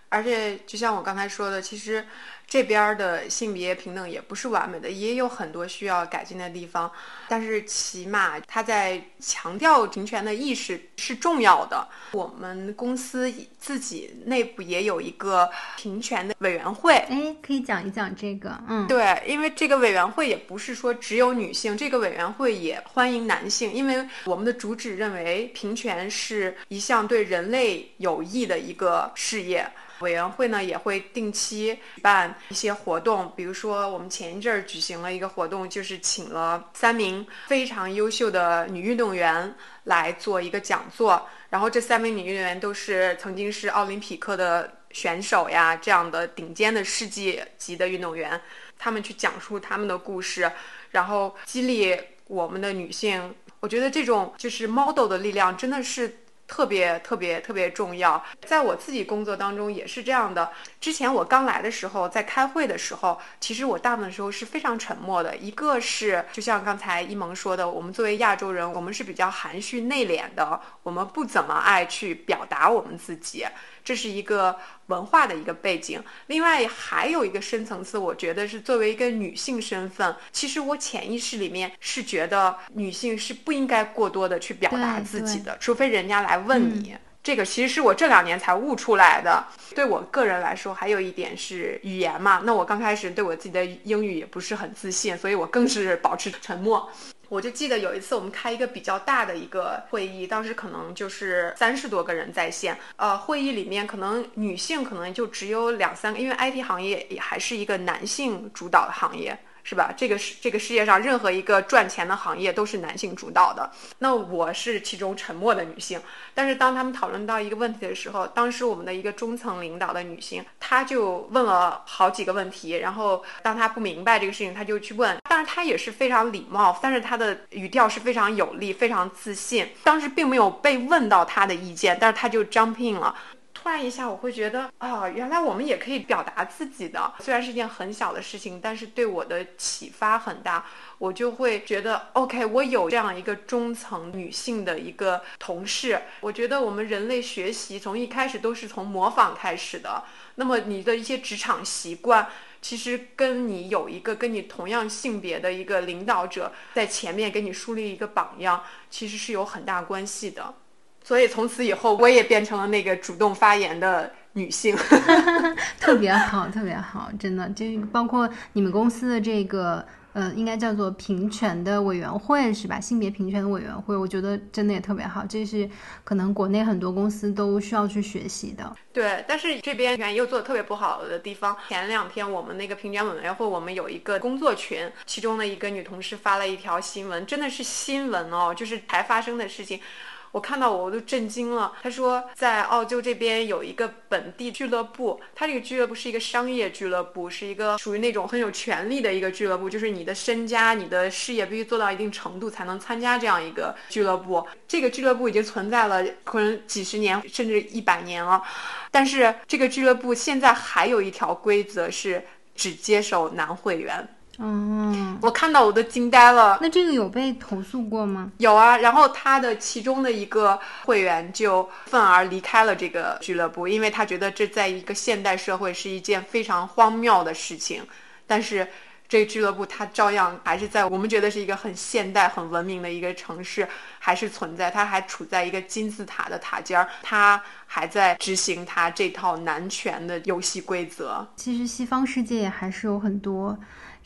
而且就像我刚才说的，其实。这边的性别平等也不是完美的，也有很多需要改进的地方。但是起码他在强调平权的意识是重要的。我们公司自己内部也有一个平权的委员会，哎，可以讲一讲这个。嗯，对，因为这个委员会也不是说只有女性，这个委员会也欢迎男性，因为我们的主旨认为平权是一项对人类有益的一个事业。委员会呢也会定期办一些活动，比如说我们前一阵儿举行了一个活动，就是请了三名非常优秀的女运动员来做一个讲座。然后这三名女运动员都是曾经是奥林匹克的选手呀，这样的顶尖的世界级的运动员，他们去讲述他们的故事，然后激励我们的女性。我觉得这种就是 model 的力量真的是。特别特别特别重要，在我自己工作当中也是这样的。之前我刚来的时候，在开会的时候，其实我大部分时候是非常沉默的。一个是，就像刚才一萌说的，我们作为亚洲人，我们是比较含蓄内敛的，我们不怎么爱去表达我们自己。这是一个文化的一个背景。另外还有一个深层次，我觉得是作为一个女性身份，其实我潜意识里面是觉得女性是不应该过多的去表达自己的，除非人家来问你。这个其实是我这两年才悟出来的。对我个人来说，还有一点是语言嘛。那我刚开始对我自己的英语也不是很自信，所以我更是保持沉默。我就记得有一次我们开一个比较大的一个会议，当时可能就是三十多个人在线，呃，会议里面可能女性可能就只有两三个，因为 IT 行业也还是一个男性主导的行业。是吧？这个世这个世界上任何一个赚钱的行业都是男性主导的。那我是其中沉默的女性，但是当他们讨论到一个问题的时候，当时我们的一个中层领导的女性，她就问了好几个问题，然后当她不明白这个事情，她就去问。但是她也是非常礼貌，但是她的语调是非常有力、非常自信。当时并没有被问到她的意见，但是她就 jump in 了。突然一下，我会觉得啊、原来我们也可以表达自己的。虽然是一件很小的事情，但是对我的启发很大。我就会觉得，OK，我有这样一个中层女性的一个同事。我觉得我们人类学习从一开始都是从模仿开始的。那么你的一些职场习惯，其实跟你有一个跟你同样性别的一个领导者在前面给你树立一个榜样，其实是有很大关系的。所以从此以后，我也变成了那个主动发言的女性。[LAUGHS] 特别好，特别好，真的，这包括你们公司的这个。呃，应该叫做平权的委员会是吧？性别平权的委员会，我觉得真的也特别好，这是可能国内很多公司都需要去学习的。对，但是这边又做的特别不好的地方，前两天我们那个平权委员会，我们有一个工作群，其中的一个女同事发了一条新闻，真的是新闻哦，就是才发生的事情。我看到我我都震惊了。他说，在澳洲这边有一个本地俱乐部，他这个俱乐部是一个商业俱乐部，是一个属于那种很有权力的一个俱乐部，就是你的身家、你的事业必须做到一定程度才能参加这样一个俱乐部。这个俱乐部已经存在了可能几十年甚至一百年了，但是这个俱乐部现在还有一条规则是只接受男会员。哦，我看到我都惊呆了。那这个有被投诉过吗？有啊，然后他的其中的一个会员就愤而离开了这个俱乐部，因为他觉得这在一个现代社会是一件非常荒谬的事情。但是这个俱乐部它照样还是在我们觉得是一个很现代、很文明的一个城市，还是存在，它还处在一个金字塔的塔尖儿，它还在执行它这套男权的游戏规则。其实西方世界也还是有很多。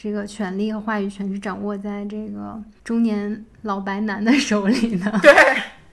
这个权利和话语权是掌握在这个中年老白男的手里呢。[LAUGHS] 对，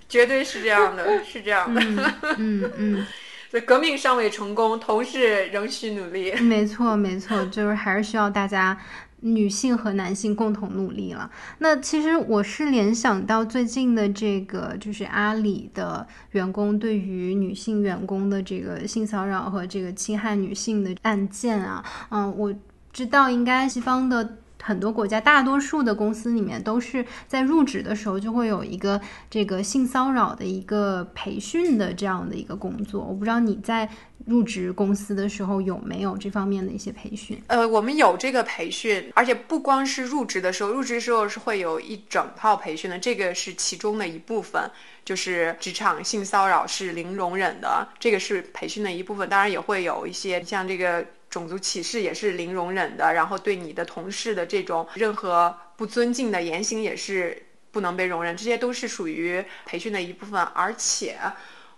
绝对是这样的，是这样的。[LAUGHS] 嗯嗯，所以革命尚未成功，同事仍需努力。没错没错，就是还是需要大家女性和男性共同努力了。那其实我是联想到最近的这个，就是阿里的员工对于女性员工的这个性骚扰和这个侵害女性的案件啊，嗯，我。知道，应该西方的很多国家，大多数的公司里面都是在入职的时候就会有一个这个性骚扰的一个培训的这样的一个工作。我不知道你在入职公司的时候有没有这方面的一些培训？呃，我们有这个培训，而且不光是入职的时候，入职时候是会有一整套培训的，这个是其中的一部分。就是职场性骚扰是零容忍的，这个是培训的一部分。当然也会有一些像这个。种族歧视也是零容忍的，然后对你的同事的这种任何不尊敬的言行也是不能被容忍，这些都是属于培训的一部分。而且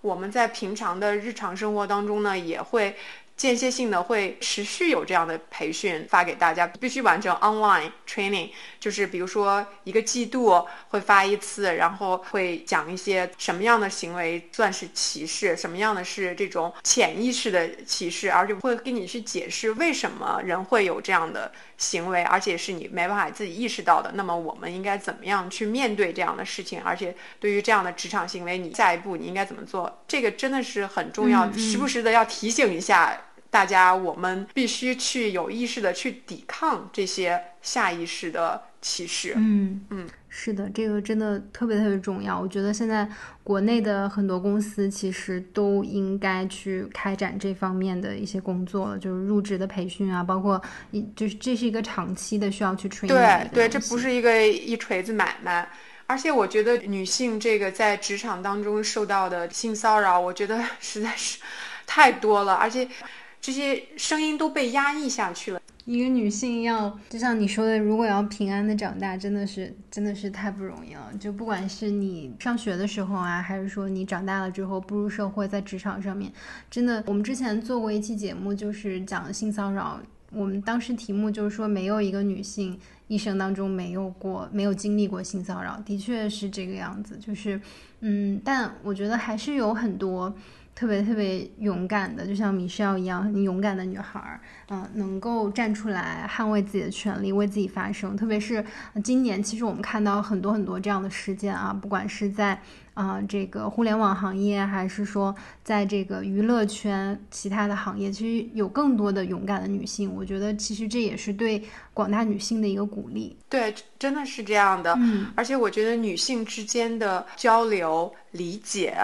我们在平常的日常生活当中呢，也会间歇性的会持续有这样的培训发给大家，必须完成 online training，就是比如说一个季度会发一次，然后会讲一些什么样的行为算是歧视，什么样的是这种潜意识的歧视，而且会跟你去解释为什么人会有这样的行为，而且是你没办法自己意识到的。那么我们应该怎么样去面对这样的事情？而且对于这样的职场行为，你下一步你应该怎么做？这个真的是很重要，嗯嗯时不时的要提醒一下。大家，我们必须去有意识的去抵抗这些下意识的歧视。嗯嗯，是的，这个真的特别特别重要。我觉得现在国内的很多公司其实都应该去开展这方面的一些工作了，就是入职的培训啊，包括一就是这是一个长期的需要去 train 对对，这不是一个一锤子买卖。而且我觉得女性这个在职场当中受到的性骚扰，我觉得实在是。太多了，而且这些声音都被压抑下去了。一个女性要，就像你说的，如果要平安的长大，真的是真的是太不容易了。就不管是你上学的时候啊，还是说你长大了之后步入社会，在职场上面，真的，我们之前做过一期节目，就是讲性骚扰。我们当时题目就是说，没有一个女性一生当中没有过、没有经历过性骚扰，的确是这个样子。就是，嗯，但我觉得还是有很多。特别特别勇敢的，就像米歇尔一样很勇敢的女孩儿，嗯、能够站出来捍卫自己的权利，为自己发声。特别是呃今年，其实我们看到很多很多这样的事件啊，不管是在啊、这个互联网行业，还是说在这个娱乐圈其他的行业，其实有更多的勇敢的女性。我觉得其实这也是对广大女性的一个鼓励。对，真的是这样的。嗯而且我觉得女性之间的交流、理解，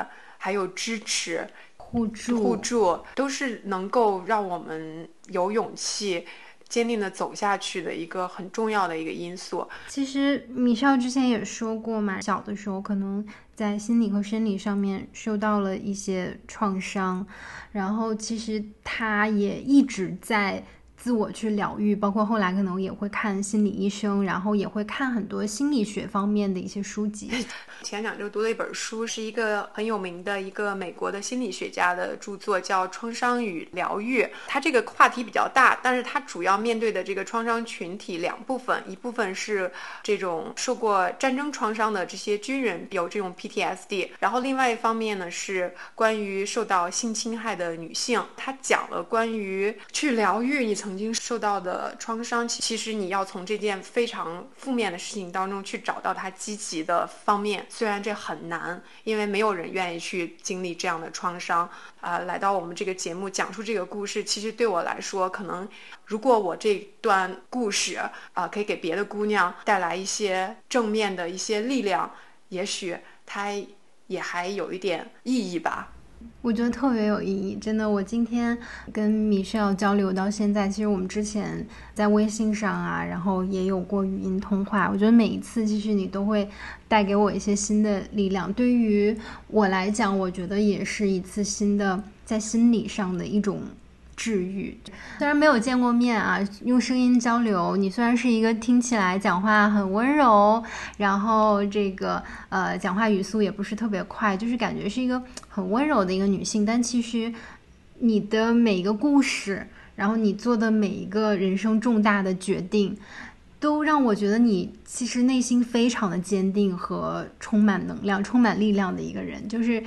还有支持、互助，互助，都是能够让我们有勇气、坚定的走下去的一个很重要的一个因素。其实米少之前也说过嘛，小的时候可能在心理和生理上面受到了一些创伤，然后其实他也一直在自我去疗愈，包括后来可能也会看心理医生，然后也会看很多心理学方面的一些书籍。[LAUGHS] 前两周读了一本书，是一个很有名的一个美国的心理学家的著作，叫《创伤与疗愈》。它这个话题比较大，但是它主要面对的这个创伤群体两部分，一部分是这种受过战争创伤的这些军人有这种 PTSD，然后另外一方面呢是关于受到性侵害的女性，他讲了关于去疗愈你曾曾经受到的创伤，其其实你要从这件非常负面的事情当中去找到它积极的方面。虽然这很难，因为没有人愿意去经历这样的创伤。啊、来到我们这个节目讲述这个故事，其实对我来说，可能如果我这段故事啊、可以给别的姑娘带来一些正面的一些力量，也许它也还有一点意义吧。我觉得特别有意义，真的。我今天跟米歇尔交流到现在，其实我们之前在微信上啊，然后也有过语音通话。我觉得每一次，其实你都会带给我一些新的力量。对于我来讲，我觉得也是一次新的在心理上的一种治愈。虽然没有见过面啊，用声音交流，你虽然是一个听起来讲话很温柔，然后这个呃讲话语速也不是特别快，就是感觉是一个很温柔的一个女性，但其实你的每一个故事，然后你做的每一个人生重大的决定。都让我觉得你其实内心非常的坚定和充满能量、充满力量的一个人，就是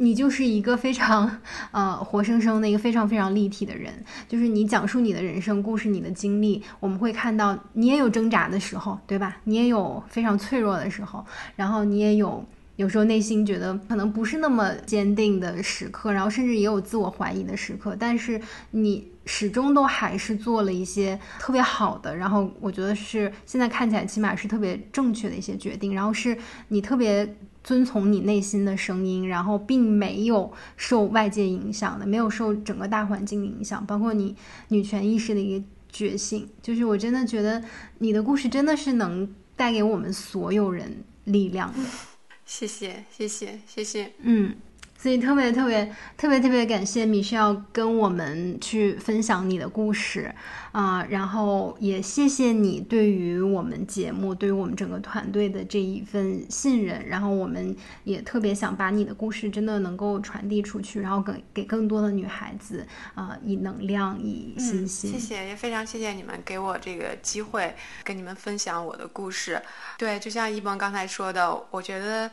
你就是一个非常呃活生生的一个非常非常立体的人，就是你讲述你的人生故事、你的经历，我们会看到你也有挣扎的时候，对吧？你也有非常脆弱的时候，然后你也有有时候内心觉得可能不是那么坚定的时刻，然后甚至也有自我怀疑的时刻，但是你始终都还是做了一些特别好的，然后我觉得是现在看起来起码是特别正确的一些决定，然后是你特别遵从你内心的声音，然后并没有受外界影响的，没有受整个大环境的影响，包括你女权意识的一个觉醒，就是我真的觉得你的故事真的是能带给我们所有人力量的。谢谢，谢谢，谢谢。嗯，所以特别特别特别特别感谢米歇尔跟我们去分享你的故事啊、然后也谢谢你对于我们节目、对于我们整个团队的这一份信任，然后我们也特别想把你的故事真的能够传递出去，然后给给更多的女孩子啊、以能量、以信心。谢谢，也非常谢谢你们给我这个机会，跟你们分享我的故事。对，就像一萌刚才说的，我觉得，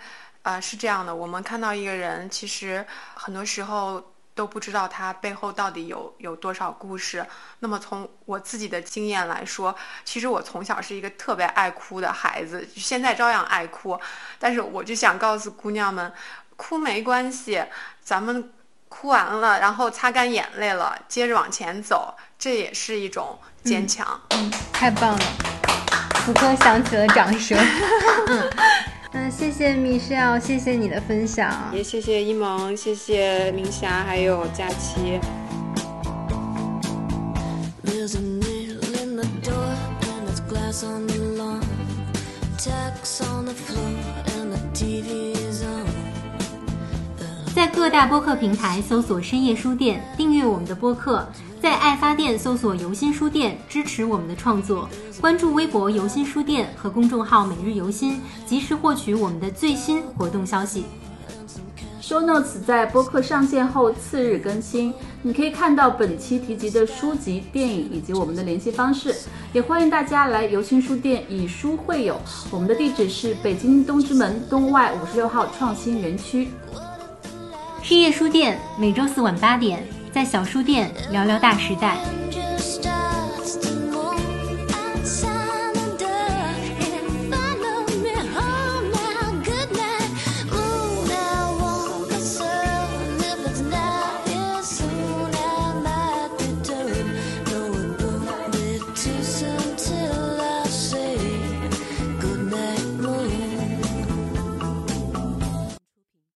呃，是这样的。我们看到一个人，其实很多时候都不知道他背后到底有有多少故事。那么从我自己的经验来说，其实我从小是一个特别爱哭的孩子，现在照样爱哭。但是我就想告诉姑娘们，哭没关系，咱们哭完了，然后擦干眼泪了，接着往前走，这也是一种坚强。嗯太棒了，此刻响起了掌声。嗯 [LAUGHS] 嗯，谢谢米歇尔，谢谢你的分享。也谢谢一萌，谢谢明霞，还有佳琪。There's a nail in the door and there's glass on the lawn. Tacks on the floor and the TV is on. 在各大播客平台搜索“深夜书店”，订阅我们的播客；在爱发电搜索“游心书店”，支持我们的创作。关注微博“游心书店”和公众号“每日游心”，及时获取我们的最新活动消息。Show Notes 在播客上线后次日更新，你可以看到本期提及的书籍、电影以及我们的联系方式。也欢迎大家来游心书店以书会友，我们的地址是北京东直门东外五十六号创新园区。深夜书店每周四晚八点，在小书店聊聊大时代。